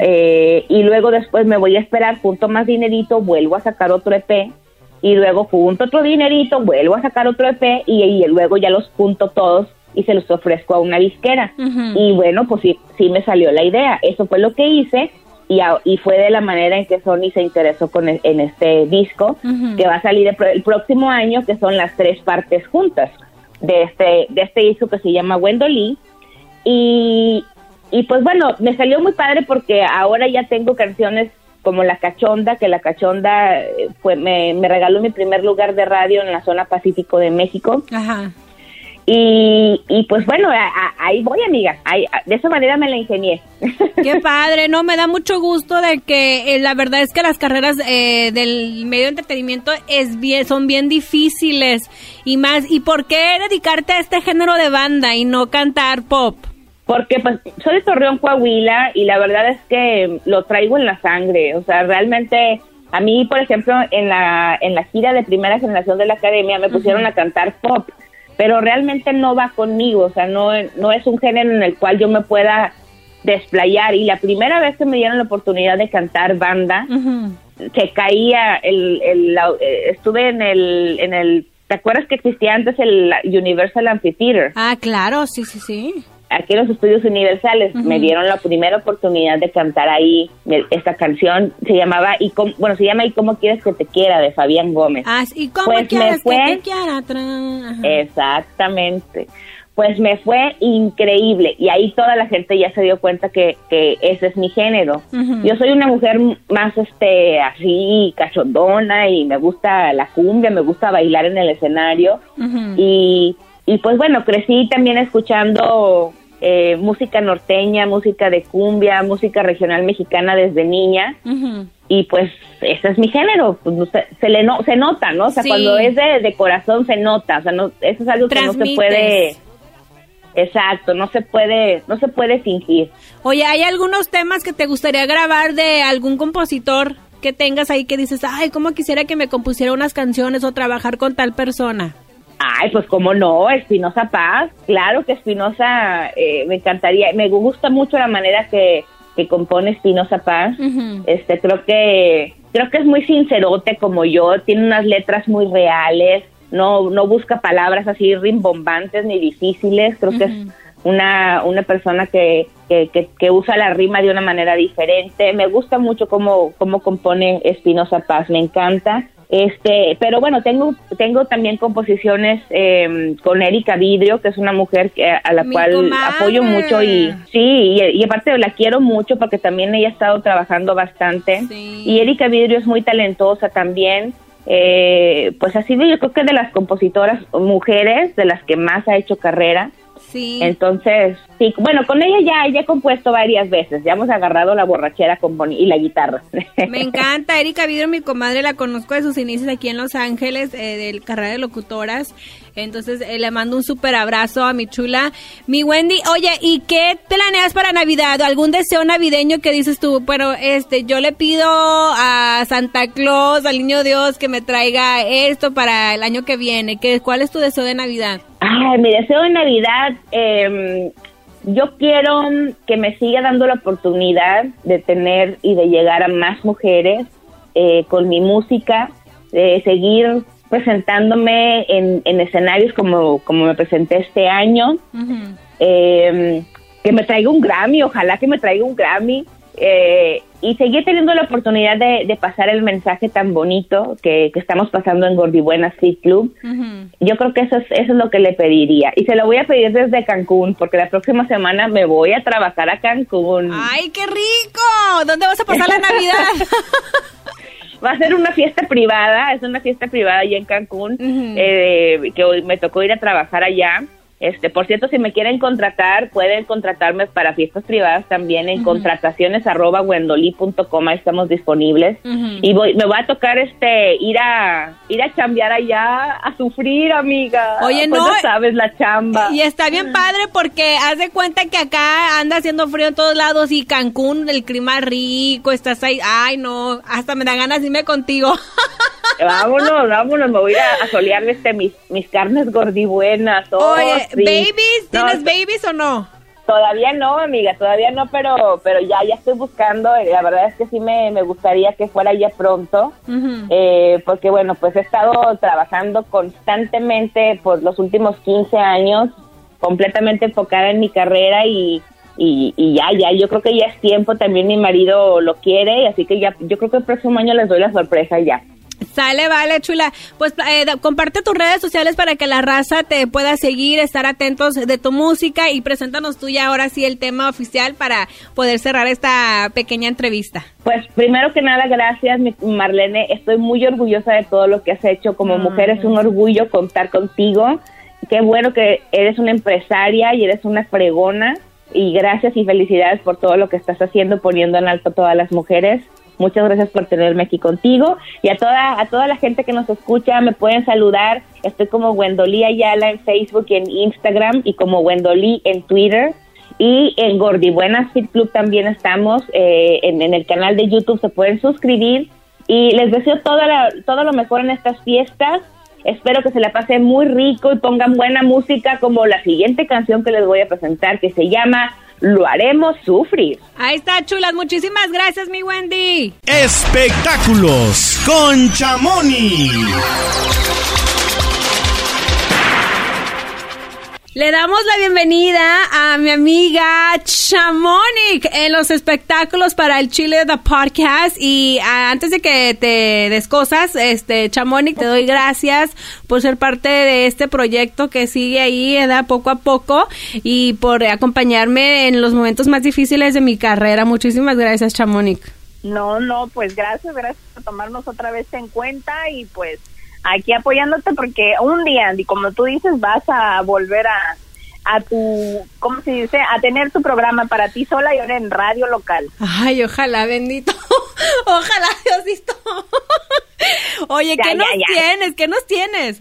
C: eh, y luego después me voy a esperar, junto más dinerito, vuelvo a sacar otro EP, y luego junto otro dinerito, vuelvo a sacar otro EP, y, luego ya los junto todos y se los ofrezco a una disquera. Y bueno, pues sí, sí me salió la idea. Eso fue lo que hice y, fue de la manera en que Sony se interesó con e, en este disco que va a salir el, próximo año, que son las tres partes juntas de este, de este disco que se llama Wendolí. Y, y pues bueno, me salió muy padre porque ahora ya tengo canciones como La Cachonda, que La Cachonda eh, fue, me, me regaló mi primer lugar de radio en la zona Pacífico de México. Ajá. Y, y pues bueno, ahí voy, amiga. de esa manera me la ingenié. [LAUGHS]
A: Qué padre, no, me da mucho gusto de que eh, la verdad es que las carreras eh, del medio de entretenimiento es bien, son bien difíciles y más. ¿Y por qué dedicarte a este género de banda y no cantar pop?
C: Porque pues soy de Torreón, Coahuila y la verdad es que lo traigo en la sangre. O sea, realmente a mí, por ejemplo, en la, en la gira de primera generación de la academia me pusieron a cantar pop pero realmente no va conmigo, o sea, no, no es un género en el cual yo me pueda desplayar. Y la primera vez que me dieron la oportunidad de cantar banda, se caía, el, el, eh, estuve en el, en el, ¿te acuerdas que existía antes el Universal Amphitheater?
A: Ah, claro, sí, sí, sí.
C: Aquí en los estudios universales. Me dieron la primera oportunidad de cantar ahí esta canción. Se llamaba, y bueno, se llama ¿Y cómo quieres que te quiera? de Fabián Gómez.
A: Ah, ¿y cómo pues quieres que te quiera?
C: Exactamente pues me fue increíble y ahí toda la gente ya se dio cuenta que, que ese es mi género. Yo soy una mujer más este así cachondona y me gusta la cumbia, me gusta bailar en el escenario y, y pues bueno, crecí también escuchando eh, música norteña, música de cumbia, música regional mexicana desde niña. Y pues ese es mi género, pues, se, le no, se nota, ¿no? O sea, cuando es de, de, corazón se nota, o sea, no, eso es algo que no se puede Exacto, no se puede, no se puede fingir.
A: Oye, ¿hay algunos temas que te gustaría grabar de algún compositor que tengas ahí que dices, ay, cómo quisiera que me compusiera unas canciones o trabajar con tal persona?
C: Ay, pues cómo no, Espinosa Paz, claro que Espinosa eh, me encantaría, me gusta mucho la manera que, que compone Espinosa Paz, este, creo que, creo que es muy sincerote como yo, tiene unas letras muy reales, no, no busca palabras así rimbombantes ni difíciles, creo que es una, una persona que, que, que, usa la rima de una manera diferente. Me gusta mucho cómo, cómo compone Espinosa Paz, me encanta. Este, pero bueno, tengo, tengo también composiciones em, con Erika Vidrio, que es una mujer que, a la cual apoyo mucho y sí, y, aparte la quiero mucho porque también ella ha estado trabajando bastante. Y Erika Vidrio es muy talentosa también eh, pues así yo creo que de las compositoras mujeres de las que más ha hecho carrera. Sí. Entonces, sí, bueno, con ella ya, ya he compuesto varias veces, ya hemos agarrado la borrachera con y la guitarra. [LAUGHS]
A: Me encanta, Erika Vidro, mi comadre, la conozco de sus inicios aquí en Los Ángeles, eh, del carrera de locutoras, entonces eh, le mando un súper abrazo a mi chula. Mi Wendy, oye, ¿y qué planeas para Navidad? ¿Algún deseo navideño que dices tú? Bueno, este, yo le pido a Santa Claus, al Niño Dios, que me traiga esto para el año que viene. ¿Qué, ¿Cuál es tu deseo de Navidad?
C: Ay, mi deseo de Navidad, eh, yo quiero que me siga dando la oportunidad de tener y de llegar a más mujeres eh, con mi música, de seguir presentándome en, escenarios como, como me presenté este año. Em, que me traiga un Grammy, ojalá que me traiga un Grammy. Eh, y seguir teniendo la oportunidad de, pasar el mensaje tan bonito que, estamos pasando en Gordibuena Street Club. Yo creo que eso es, eso es lo que le pediría. Y se lo voy a pedir desde Cancún, porque la próxima semana me voy a trabajar a Cancún.
A: ¡Ay, qué rico! ¿Dónde vas a pasar la Navidad? [LAUGHS] [LAUGHS]
C: va a ser una fiesta privada, es una fiesta privada allá en Cancún, eh, que hoy me tocó ir a trabajar allá. Este, por cierto, si me quieren contratar, pueden contratarme para fiestas privadas también en contrataciones arroba wendoli.com, estamos disponibles. Y voy, me va a tocar este ir a ir a chambear allá, a sufrir, amiga.
A: Oye, pues no.
C: sabes la chamba.
A: Y está bien padre porque haz de cuenta que acá anda haciendo frío en todos lados y Cancún, el clima rico, estás ahí. Ay, no, hasta me da ganas de irme contigo.
C: vámonos, [LAUGHS] vámonos, me voy a, a solear este, mis, mis carnes gordibuenas.
A: Oye, ¿babies? ¿Tienes babies o no?
C: Todavía no, amiga, todavía no, pero pero ya ya estoy buscando. Eh, la verdad es que sí me, me gustaría que fuera ya pronto, eh, porque bueno, pues he estado trabajando constantemente por los últimos 15 años, completamente enfocada en mi carrera y, y, y, ya, ya, yo creo que ya es tiempo, también mi marido lo quiere, así que ya, yo creo que el próximo año les doy la sorpresa ya.
A: Sale, vale, chula. Pues eh, comparte tus redes sociales para que la raza te pueda seguir, estar atentos de tu música y preséntanos tú ya ahora sí el tema oficial para poder cerrar esta pequeña entrevista.
C: Pues primero que nada, gracias Marlene. Estoy muy orgullosa de todo lo que has hecho. Como mujer es un orgullo contar contigo. Qué bueno que eres una empresaria y eres una fregona. Y gracias y felicidades por todo lo que estás haciendo, poniendo en alto a todas las mujeres. Muchas gracias por tenerme aquí contigo y a toda a toda la gente que nos escucha me pueden saludar. Estoy como Wendolí Ayala en Facebook y en Instagram y como Wendolí en Twitter y en Gordi Buenas Fit Club también estamos eh, en, el canal de YouTube se pueden suscribir y les deseo todo, todo lo mejor en estas fiestas. Espero que se la pasen muy rico y pongan buena música como la siguiente canción que les voy a presentar que se llama lo haremos sufrir.
A: Ahí está, chulas. Muchísimas gracias, mi Wendy.
E: Espectáculos con Chamoni.
A: Le damos la bienvenida a mi amiga Chamonix en los espectáculos para el Chile The Podcast. Y ah, antes de que te des cosas, este, Chamonix, te doy gracias por ser parte de este proyecto que sigue ahí, da poco a poco, y por acompañarme en los momentos más difíciles de mi carrera. Muchísimas gracias, Chamonix.
F: No, no, pues gracias, gracias por tomarnos otra vez en cuenta y pues aquí apoyándote porque un día, y como tú dices, vas a volver a, a tu, ¿cómo se dice? A tener tu programa para ti sola y ahora en radio local.
A: Ay, ojalá, bendito. [LAUGHS] ojalá, Diosito. [LAUGHS] Oye, ¿qué nos tienes? ¿Qué nos tienes?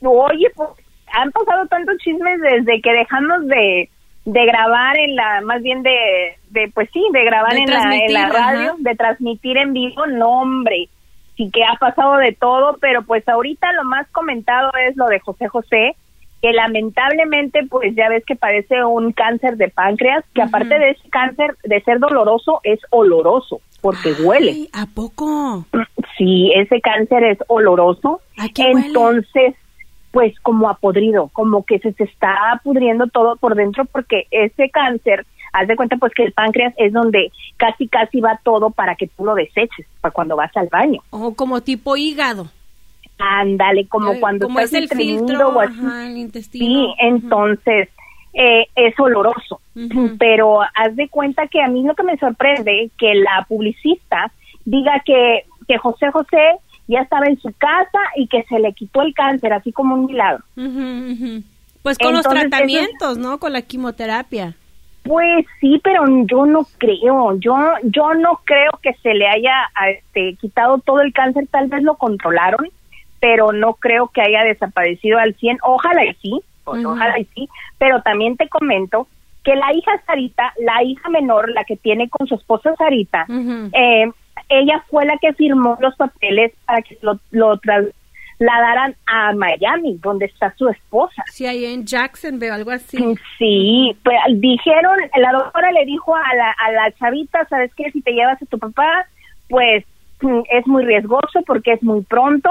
F: Oye, pues han pasado tantos chismes desde que dejamos de, de grabar en la, más bien de, de pues sí, de grabar en, la, en la radio, de transmitir en vivo, no hombre sí que ha pasado de todo, pero pues ahorita lo más comentado es lo de José José, que lamentablemente pues ya ves que parece un cáncer de páncreas, que aparte de ese cáncer de ser doloroso es oloroso, porque huele.
A: ¿A poco?
F: Sí, ese cáncer es oloroso. Entonces, pues como a podrido, como que se, se está pudriendo todo por dentro porque ese cáncer haz de cuenta pues que el páncreas es donde casi casi va todo para que tú lo deseches, para cuando vas al baño.
A: O como tipo hígado.
F: Ándale, como cuando
A: como es el filtro o el intestino.
F: Sí, entonces eh, es oloroso. Pero haz de cuenta que a mí lo que me sorprende que la publicista diga que, que José José ya estaba en su casa y que se le quitó el cáncer, así como un milagro.
A: Pues con los tratamientos, ¿no? Con la quimioterapia.
F: Pues sí, pero yo no creo, yo yo no creo que se le haya este, quitado todo el cáncer, tal vez lo controlaron, pero no creo que haya desaparecido al 100, ojalá y sí, pues, ojalá y sí, pero también te comento que la hija Sarita, la hija menor, la que tiene con su esposa Sarita, eh, ella fue la que firmó los papeles para que lo, lo la darán a Miami, donde está su esposa.
A: Sí, ahí en Jacksonville, algo así.
F: Sí, pues dijeron, la doctora le dijo a la, a la chavita, ¿sabes qué? Si te llevas a tu papá, pues es muy riesgoso porque es muy pronto,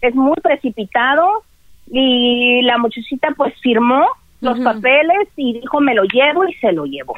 F: es muy precipitado y la muchachita pues firmó los papeles y dijo me lo llevo y se lo llevó.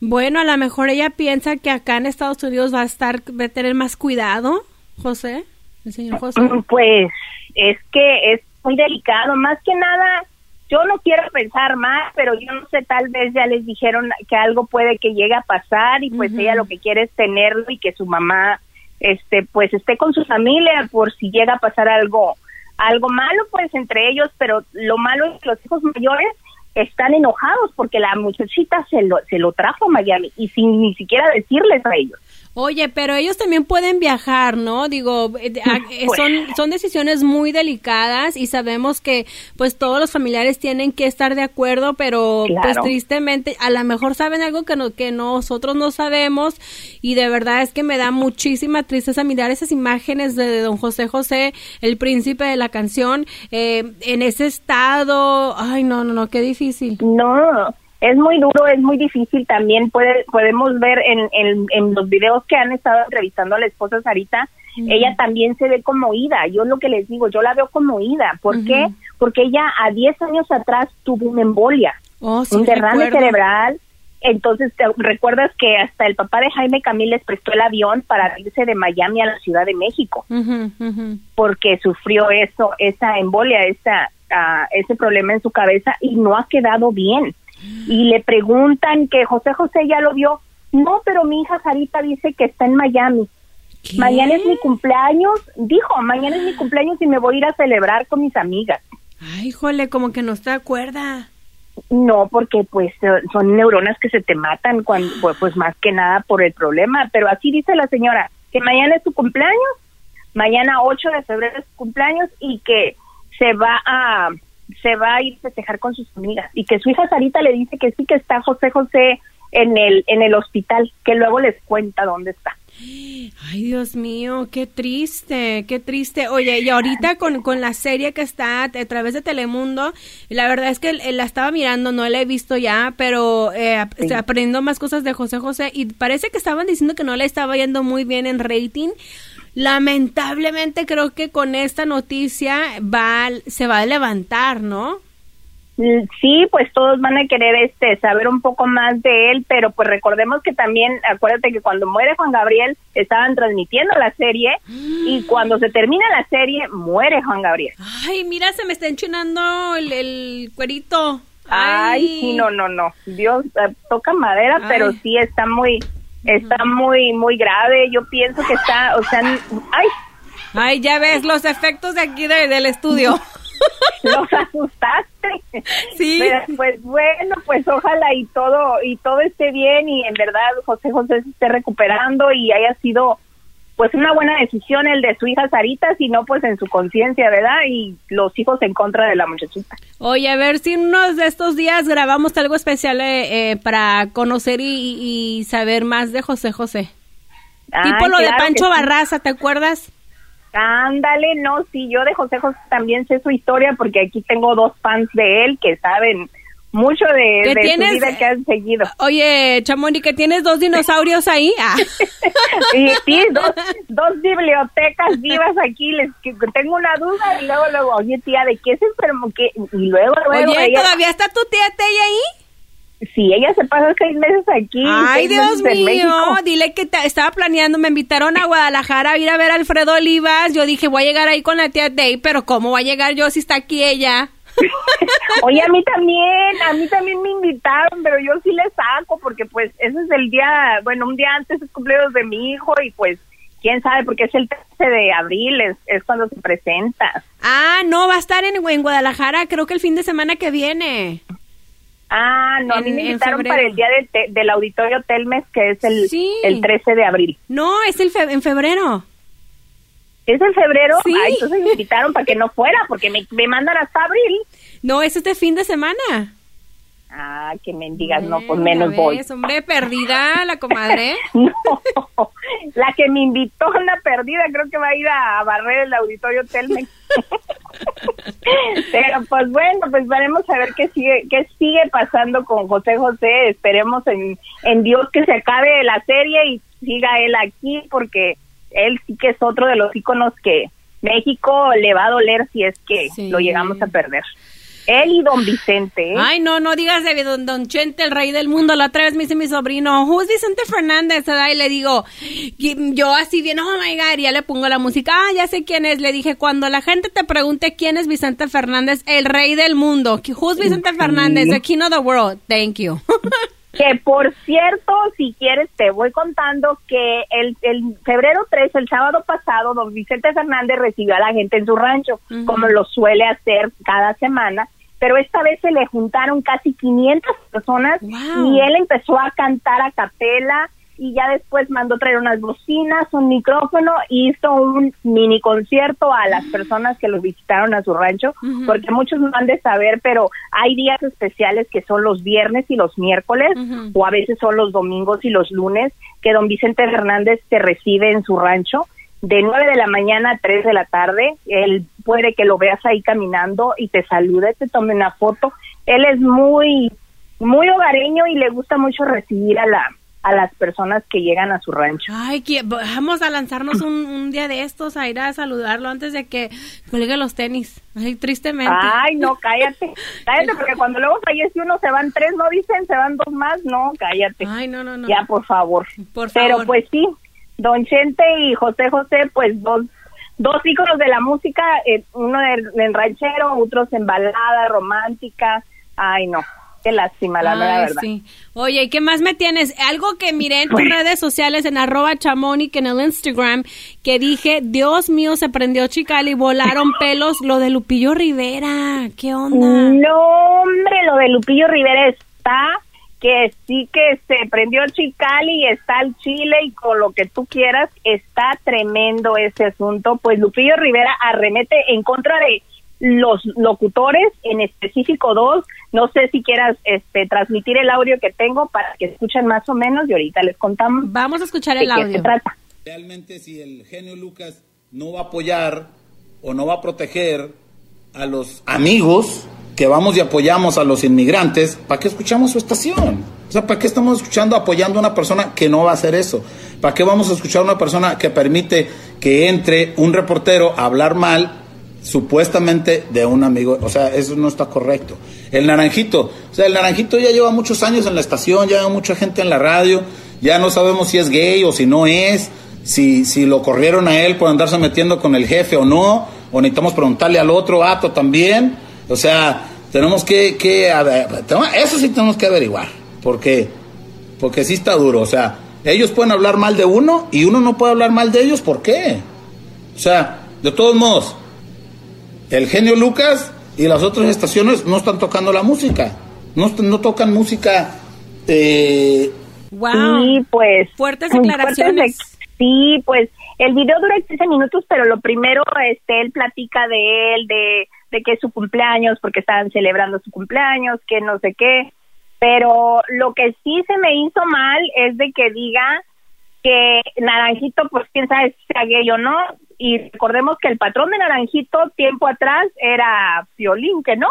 A: Bueno, a lo mejor ella piensa que acá en Estados Unidos va a estar, va a tener más cuidado, José señor [CLEARS THROAT] José?
F: Pues es que es muy delicado, más que nada, yo no quiero pensar más, pero yo no sé, tal vez ya les dijeron que algo puede que llegue a pasar y pues ella lo que quiere es tenerlo y que su mamá este pues esté con su familia por si llega a pasar algo algo malo pues entre ellos, pero lo malo es que los hijos mayores están enojados porque la muchachita se lo se lo trajo a Miami y sin ni siquiera decirles a ellos.
A: Oye, pero ellos también pueden viajar, ¿no? Digo, eh, eh, pues. son, son decisiones muy delicadas y sabemos que pues todos los familiares tienen que estar de acuerdo, pero pues tristemente a lo mejor saben algo que, no, que nosotros no sabemos y de verdad es que me da muchísima tristeza mirar esas imágenes de, don José José, el príncipe de la canción, eh, en ese estado. Ay, no, no, no, qué difícil.
F: No, es muy duro, es muy difícil también. Puede, podemos ver en, en, los videos que han estado entrevistando a la esposa Sarita, ella también se ve como ida. Yo lo que les digo, yo la veo como ida. ¿Por qué? Porque ella a 10 años atrás tuvo una embolia,
A: oh,
F: un derrame cerebral. Entonces, ¿te recuerdas que hasta el papá de Jaime Camil les prestó el avión para irse de Miami a la Ciudad de México? Porque sufrió eso, esa embolia, esa, uh, ese problema en su cabeza y no ha quedado bien y le preguntan que José José ya lo vio. No, pero mi hija Sarita dice que está en Miami. Mañana es mi cumpleaños, dijo, mañana es mi cumpleaños y me voy a ir a celebrar con mis amigas.
A: Ay, híjole, como que no se acuerda.
F: No, porque pues son neuronas que se te matan cuando, pues, pues más que nada por el problema, pero así dice la señora, que mañana es su cumpleaños, mañana 8 de febrero es su cumpleaños y que se va a se va a ir a festejar con sus amigas y que su hija Sarita le dice que sí que está José José en el en el hospital, que luego les cuenta dónde está.
A: Ay, Dios mío, qué triste, qué triste. Oye, y ahorita con, con la serie que está a través de Telemundo, la verdad es que la estaba mirando, no la he visto ya, pero eh, aprendiendo más cosas de José José y parece que estaban diciendo que no le estaba yendo muy bien en rating. Lamentablemente creo que con esta noticia va, se va a levantar, ¿no?
F: Mm, Sí, pues todos van a querer este saber un poco más de él, pero pues recordemos que también, acuérdate que cuando muere Juan Gabriel estaban transmitiendo la serie y cuando se termina la serie muere Juan Gabriel.
A: Ay, mira, se me está enchinando el, el cuerito.
F: Ay, no, no, no. Dios eh, toca madera,
A: Ay.
F: pero sí está muy está muy muy grave. Yo pienso que está, o sea, ay,
A: Ay, ya ves los efectos de aquí de- del estudio. [LAUGHS]
F: los asustaste.
A: Sí.
F: Pero, pues bueno, pues ojalá y todo y todo esté bien y en verdad José José se esté recuperando y haya sido pues una buena decisión el de su hija Sarita, sino pues en su conciencia, ¿verdad? Y los hijos en contra de la muchachita.
A: Oye, a ver si unos de estos días grabamos algo especial eh, eh, para conocer y, y saber más de José José. tipo lo de
F: claro
A: Pancho
F: sí.
A: Barraza, ¿te acuerdas?
F: Ándale, no, sí, yo de José José también sé su historia porque aquí tengo dos fans de él que saben mucho de,
A: ¿Qué
F: de
A: tienes?
F: vida que han seguido.
A: Oye, Chamoni, que tienes dos dinosaurios ahí. [LAUGHS] Ah.
F: Y sí, dos, dos bibliotecas vivas aquí, les que tengo una duda y luego, luego, oye tía, ¿de qué se enfermó? ¿Qué? Y luego, luego,
A: Oye,
F: ella,
A: ¿todavía está tu tía Tella ahí?
F: sí, ella se pasa seis meses aquí.
A: Ay, Dios mío,
F: México.
A: dile que ta- estaba planeando, me invitaron a Guadalajara a ir a ver a Alfredo Olivas. Yo dije, voy a llegar ahí con la tía Day, pero ¿cómo va a llegar yo si está aquí ella? [LAUGHS]
F: Oye, a mí también, a mí también me invitaron, pero yo sí les saco porque pues ese es el día, bueno, un día antes es cumpleaños de mi hijo y pues quién sabe porque es el 13 de abril, es, es cuando se presenta.
A: Ah, no, va a estar en, en Guadalajara, creo que el fin de semana que viene.
F: Ah, no, a mí me invitaron para el día del, te- del auditorio Telmes, que es el,
A: Sí.
F: el 13 de abril.
A: No, es el fe- en febrero.
F: ¿Es en febrero?
A: Sí.
F: Ah, entonces me invitaron para que no fuera, porque me, me mandan hasta abril.
A: No, es este fin de semana.
F: Ah, que mendigas, no, pues menos voy.
A: ves, hombre, perdida la comadre. [LAUGHS]
F: No, la que me invitó una perdida, creo que va a ir a, a barrer el auditorio Telmex. [LAUGHS] Pero pues bueno, pues veremos a ver qué sigue, qué sigue pasando con José José. Esperemos en, en Dios que se acabe la serie y siga él aquí, porque él sí que es otro de los íconos que México le va a doler si es que
A: Sí.
F: lo llegamos a perder. Él y don Vicente. ¿eh?
A: Ay, no, no digas de don, don Chente, el rey del mundo. La otra vez me dice mi sobrino, who's Vicente Fernández? ¿verdad? Y le digo, y yo así bien, oh my God, y ya le pongo la música. Ah, ya sé quién es. Le dije, cuando la gente te pregunte quién es Vicente Fernández, el rey del mundo. Who's Vicente Fernández? The king of the world. Thank you. [LAUGHS]
F: Que por cierto, si quieres, te voy contando que el, el febrero 3, el sábado pasado, don Vicente Fernández recibió a la gente en su rancho, como lo suele hacer cada semana, pero esta vez se le juntaron casi 500 personas
A: Wow.
F: y él empezó a cantar a capela y ya después mandó traer unas bocinas, un micrófono y hizo un mini concierto a las personas que los visitaron a su rancho, porque muchos no han de saber, pero hay días especiales que son los viernes y los miércoles, o a veces son los domingos y los lunes, que don Vicente Fernández te recibe en su rancho de 9 de la mañana a 3 de la tarde. Él puede que lo veas ahí caminando y te salude, te tome una foto. Él es muy, muy hogareño y le gusta mucho recibir a la a las personas que llegan a su rancho.
A: Ay, que, vamos a lanzarnos un, un día de estos a ir a saludarlo antes de que cuelgue los tenis. Ay, tristemente.
F: Ay, no, [LAUGHS] cállate, cállate, porque cuando luego fallece uno se van tres, no dicen, se van dos más, no, cállate.
A: Ay, no, no, no.
F: Ya, por favor.
A: Por
F: Pero
A: favor.
F: pues sí, Don Chente y José José, pues dos, dos íconos de la música, eh, uno en, en ranchero, otros en balada romántica. Ay, no, qué lástima, la
A: Ay,
F: verdad.
A: sí. Oye, ¿y qué más me tienes? Algo que miré en tus redes sociales, en arroba chamonic, en el Instagram, que dije, Dios mío, se prendió Chicali, volaron [LAUGHS] pelos, lo de Lupillo Rivera. ¿Qué onda?
F: No, hombre, lo de Lupillo Rivera está que sí que se prendió Chicali y está el Chile y con lo que tú quieras, está tremendo ese asunto. Pues Lupillo Rivera arremete en contra de los locutores, en específico dos. No sé si quieras este, transmitir el audio que tengo para que escuchen más o menos y ahorita les contamos
A: Vamos a escuchar
F: de
A: el
F: qué se
A: audio.
F: trata.
G: Realmente si el genio Lucas no va a apoyar o no va a proteger a los amigos que vamos y apoyamos a los inmigrantes, ¿para qué escuchamos su estación? O sea, ¿para qué estamos escuchando, apoyando a una persona que no va a hacer eso? ¿Para qué vamos a escuchar a una persona que permite que entre un reportero a hablar mal supuestamente de un amigo, o sea, eso no está correcto. El naranjito, o sea, el naranjito ya lleva muchos años en la estación, ya lleva mucha gente en la radio, ya no sabemos si es gay o si no es, si, si lo corrieron a él por andarse metiendo con el jefe o no, o necesitamos preguntarle al otro ato también, o sea, tenemos que, que eso sí tenemos que averiguar, porque, porque sí está duro, o sea, ellos pueden hablar mal de uno y uno no puede hablar mal de ellos, ¿por qué? O sea, de todos modos, el genio Lucas y las otras estaciones no están tocando la música, no, no tocan música. Eh,
A: wow.
F: Sí, pues.
A: Fuertes declaraciones.
F: sí, pues el video dura 15 minutos, pero lo primero, este, él platica de él, de, de que es su cumpleaños, porque estaban celebrando su cumpleaños, que no sé qué. Pero lo que sí se me hizo mal es de que diga que Naranjito, pues quién sabe si sea gay o no, y recordemos que el patrón de Naranjito tiempo atrás era Violín, que no.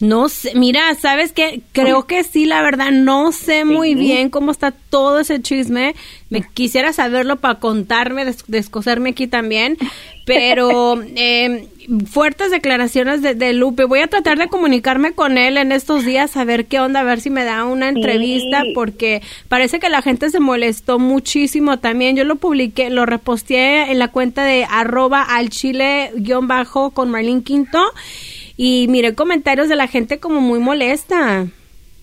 A: No sé, mira, ¿sabes qué? Creo que sí, la verdad, no sé muy bien cómo está todo ese chisme. Me quisiera saberlo para contarme, descoserme aquí también. Pero [LAUGHS] eh, fuertes declaraciones de, Lupe. Voy a tratar de comunicarme con él en estos días a ver qué onda, a ver si me da una entrevista, porque parece que la gente se molestó muchísimo también. Yo lo publiqué, lo reposteé en la cuenta de arroba al chile guion bajo con Marlene Quinto y miré comentarios de la gente como muy molesta.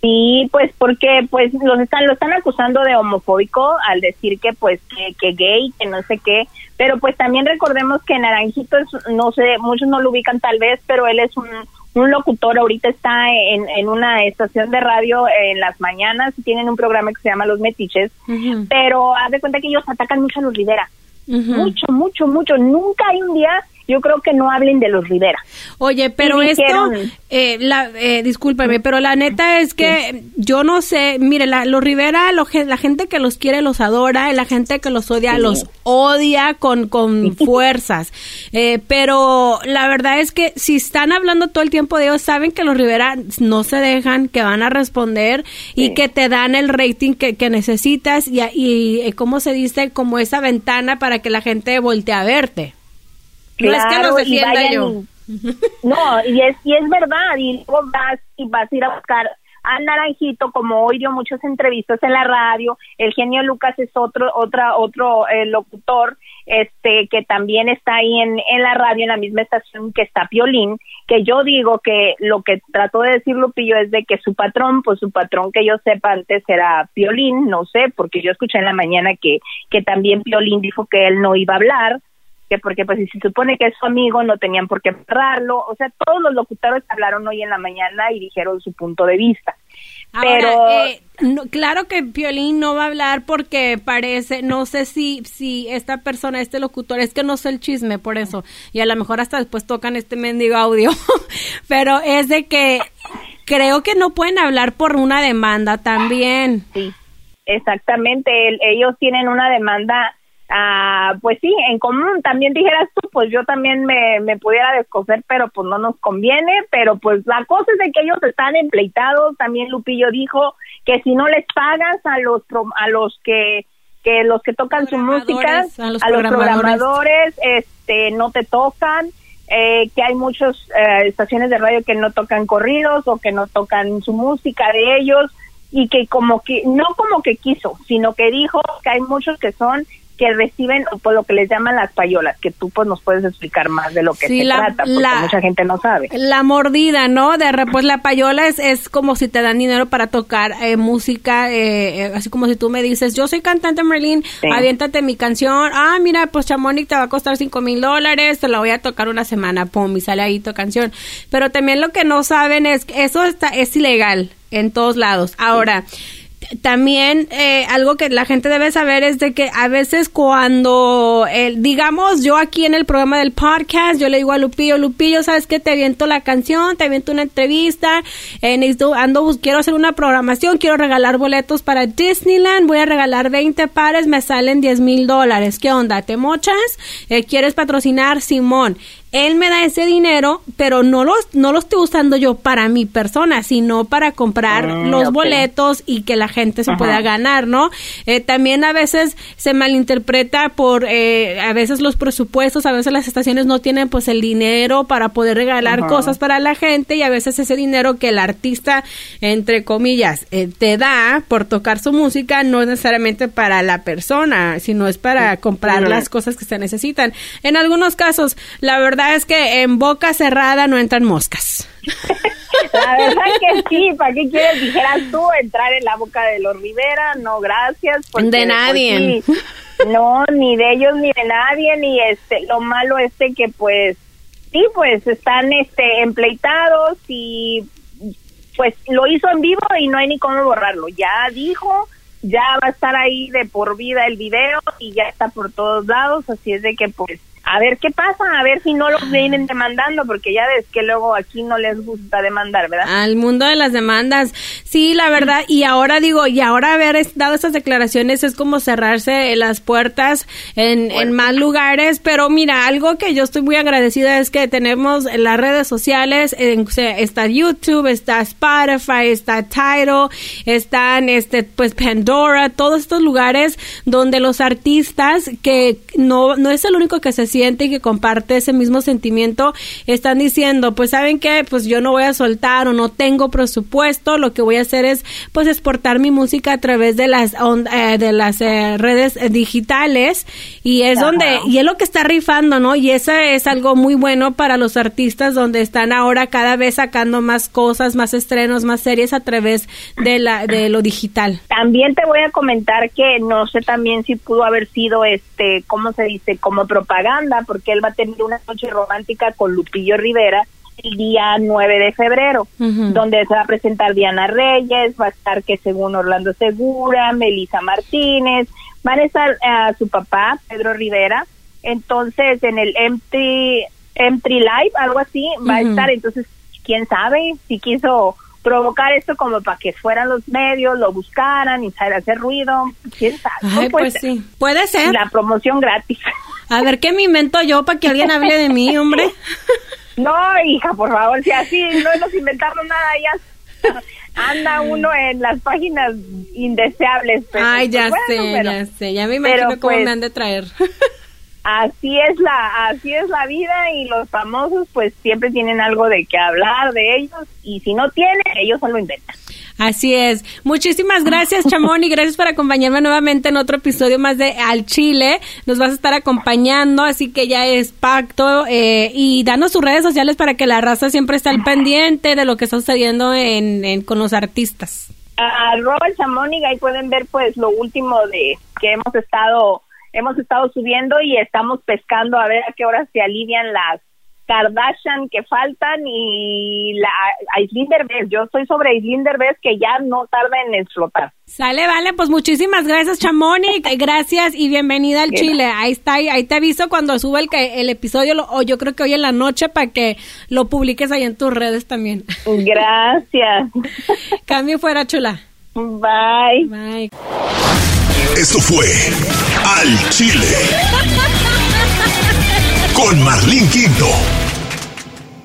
F: Sí, pues porque pues los están lo están acusando de homofóbico al decir que pues que, que gay, que no sé qué, pero pues también recordemos que Naranjito es, no sé, muchos no lo ubican tal vez, pero él es un, un locutor, ahorita está en, en una estación de radio en las mañanas. Y tienen un programa que se llama Los Metiches, pero haz de cuenta que ellos atacan mucho a los Rivera. Mucho, mucho, mucho. Nunca hay un día yo creo que no hablen de los Rivera.
A: Oye, pero esto, eh, la, eh, discúlpame, pero la neta es que yo no sé, mire, la, los Rivera, la gente que los quiere los adora, y la gente que los odia los odia con, con [LAUGHS] fuerzas. Eh, pero la verdad es que si están hablando todo el tiempo de ellos, saben que los Rivera no se dejan, que van a responder y que te dan el rating que, que necesitas y, y, eh, ¿cómo se dice? Como esa ventana para que la gente voltee a verte
F: no es que los defienda yo. no, y es, y es verdad, y luego vas y vas a ir a buscar a Naranjito, como hoy dio muchas entrevistas en la radio, el genio Lucas es otro, otra, otro eh, locutor, este, que también está ahí en, en la radio, en la misma estación que está Piolín, que yo digo que lo que trató de decir Lupillo es de que su patrón, pues su patrón que yo sepa antes era Piolín, no sé, porque yo escuché en la mañana que, que también Piolín dijo que él no iba a hablar, porque pues si se supone que es su amigo no tenían por qué cerrarlo, o sea, todos los locutores hablaron hoy en la mañana y dijeron su punto de vista. Pero
A: eh, claro que Piolín no va a hablar porque parece, no sé si si esta persona, este locutor, es que no sé el chisme por eso y a lo mejor hasta después tocan este mendigo audio, [LAUGHS] pero es de que creo que no pueden hablar por una demanda también.
F: Sí, exactamente, ellos tienen una demanda Ah, pues sí, en común también dijeras tú, pues yo también me, me pudiera descoser, pero pues no nos conviene, pero pues la cosa es de que ellos están empleitados, también Lupillo dijo que si no les pagas a los a los que que los que tocan su música, a los, programadores. este no te tocan, eh, que hay muchas eh, estaciones de radio que no tocan corridos o que no tocan su música de ellos y que como que no como que quiso, sino que dijo que hay muchos que son que reciben por lo que les llaman las payolas, que tú pues nos puedes explicar más de lo que se trata, porque mucha gente no sabe.
A: La mordida, ¿no? De pues la payola es, es como si te dan dinero para tocar eh, música, eh, eh, así como si tú me dices, yo soy cantante Merlin, aviéntate mi canción, ah, mira, pues Chamonix te va a costar cinco mil dólares, te la voy a tocar una semana, pum, y sale ahí tu canción. Pero también lo que no saben es que eso está, es ilegal en todos lados. Ahora, también eh, algo que la gente debe saber es de que a veces cuando, digamos, yo aquí en el programa del podcast, yo le digo a Lupillo, Lupillo, ¿sabes qué? Te aviento la canción, te aviento una entrevista, eh, necesito, ando, quiero hacer una programación, quiero regalar boletos para Disneyland, voy a regalar 20 pares, me salen 10 mil dólares. ¿Qué onda? ¿Te mochas? Eh, ¿Quieres patrocinar? Simón él me da ese dinero, pero no lo, no lo estoy usando yo para mi persona, sino para comprar
F: Ah,
A: los boletos y que la gente se
F: Ajá.
A: pueda ganar, ¿no? Eh, también a veces se malinterpreta por, eh, a veces los presupuestos, a veces las estaciones no tienen pues el dinero para poder regalar
F: Ajá.
A: cosas para la gente y a veces ese dinero que el artista, entre comillas, eh, te da por tocar su música no es necesariamente para la persona, sino es para comprar las cosas que se necesitan. En algunos casos, la verdad es que en boca cerrada no entran moscas.
F: La verdad que sí, ¿para qué quieres, dijeras tú, entrar en la boca de los Rivera? No, gracias. porque
A: De
F: por
A: nadie.
F: sí, no, ni de ellos ni de nadie, ni este, lo malo este que pues, sí, pues están este empleitados y pues lo hizo en vivo y no hay ni cómo borrarlo. Ya dijo, ya va a estar ahí de por vida el video y ya está por todos lados, así es de que pues a ver qué pasa, a ver si no los vienen demandando, porque ya ves que luego aquí no les gusta demandar, ¿verdad?
A: Al mundo de las demandas. Sí, la verdad. Y ahora digo, y ahora haber dado estas declaraciones es como cerrarse las puertas en, en más lugares. Pero mira, algo que yo estoy muy agradecida es que tenemos en las redes sociales, en- está YouTube, está Spotify, está Tidal, están este, pues Pandora, todos estos lugares donde los artistas que no, no es el único que se siente y que comparte ese mismo sentimiento, están diciendo, pues saben que pues yo no voy a soltar o no tengo presupuesto, lo que voy a hacer es pues exportar mi música a través de las on- eh, de las eh, redes eh, digitales y es
F: Ajá.
A: donde y es lo que está rifando, ¿no? Y eso es algo muy bueno para los artistas donde están ahora cada vez sacando más cosas, más estrenos, más series a través de la de lo digital.
F: También te voy a comentar que no sé también si pudo haber sido, este, ¿cómo se dice? Como propaganda, porque él va a tener una noche romántica con Lupillo Rivera el día 9 de febrero, donde se va a presentar Diana Reyes, va a estar que según Orlando Segura, Melissa Martínez, van a estar eh, su papá, Pedro Rivera, entonces en el M3, M3 Live, algo así, va a estar, entonces, quién sabe si quiso provocar esto como para que fueran los medios, lo buscaran y saber hacer ruido, quién sabe.
A: Ay, pues sí. Puede ser.
F: La promoción gratis.
A: A ver qué me invento yo para que alguien hable de mí, hombre. [LAUGHS]
F: No, hija, por favor, si así no nos inventamos nada, ya anda uno en las páginas indeseables. pero,
A: Ay, ya
F: pues,
A: sé,
F: bueno, pero
A: ya sé. Ya me imagino
F: pero,
A: cómo
F: pues,
A: me han de traer.
F: Así es la, así es la vida y los famosos pues siempre tienen algo de que hablar de ellos y si no tienen, ellos solo inventan.
A: Así es. Muchísimas gracias, Chamón, y gracias por acompañarme nuevamente en otro episodio más de Al Chile. Nos vas a estar acompañando, así que ya es pacto. eh, y danos tus redes sociales para que la raza siempre esté al pendiente de lo que está sucediendo en, en- con los artistas.
F: Arroba el chamón y ahí pueden ver pues lo último de que hemos estado, hemos estado subiendo y estamos pescando a ver a qué hora se alivian las Kardashian que faltan y la Aislinn Derbez. Yo estoy sobre Aislinn Derbez que ya no tarda en explotar.
A: Sale, vale, pues muchísimas gracias, Chamón, y [LAUGHS] gracias y bienvenida al. Chile. Ahí está, ahí te aviso cuando suba el, que- el episodio, lo- o yo creo que hoy en la noche, para que lo publiques ahí en tus redes también. [LAUGHS]
F: Gracias.
A: Cambio fuera, chula.
F: Bye.
A: Bye.
H: Esto fue Al Chile. Con Marlín Quinto.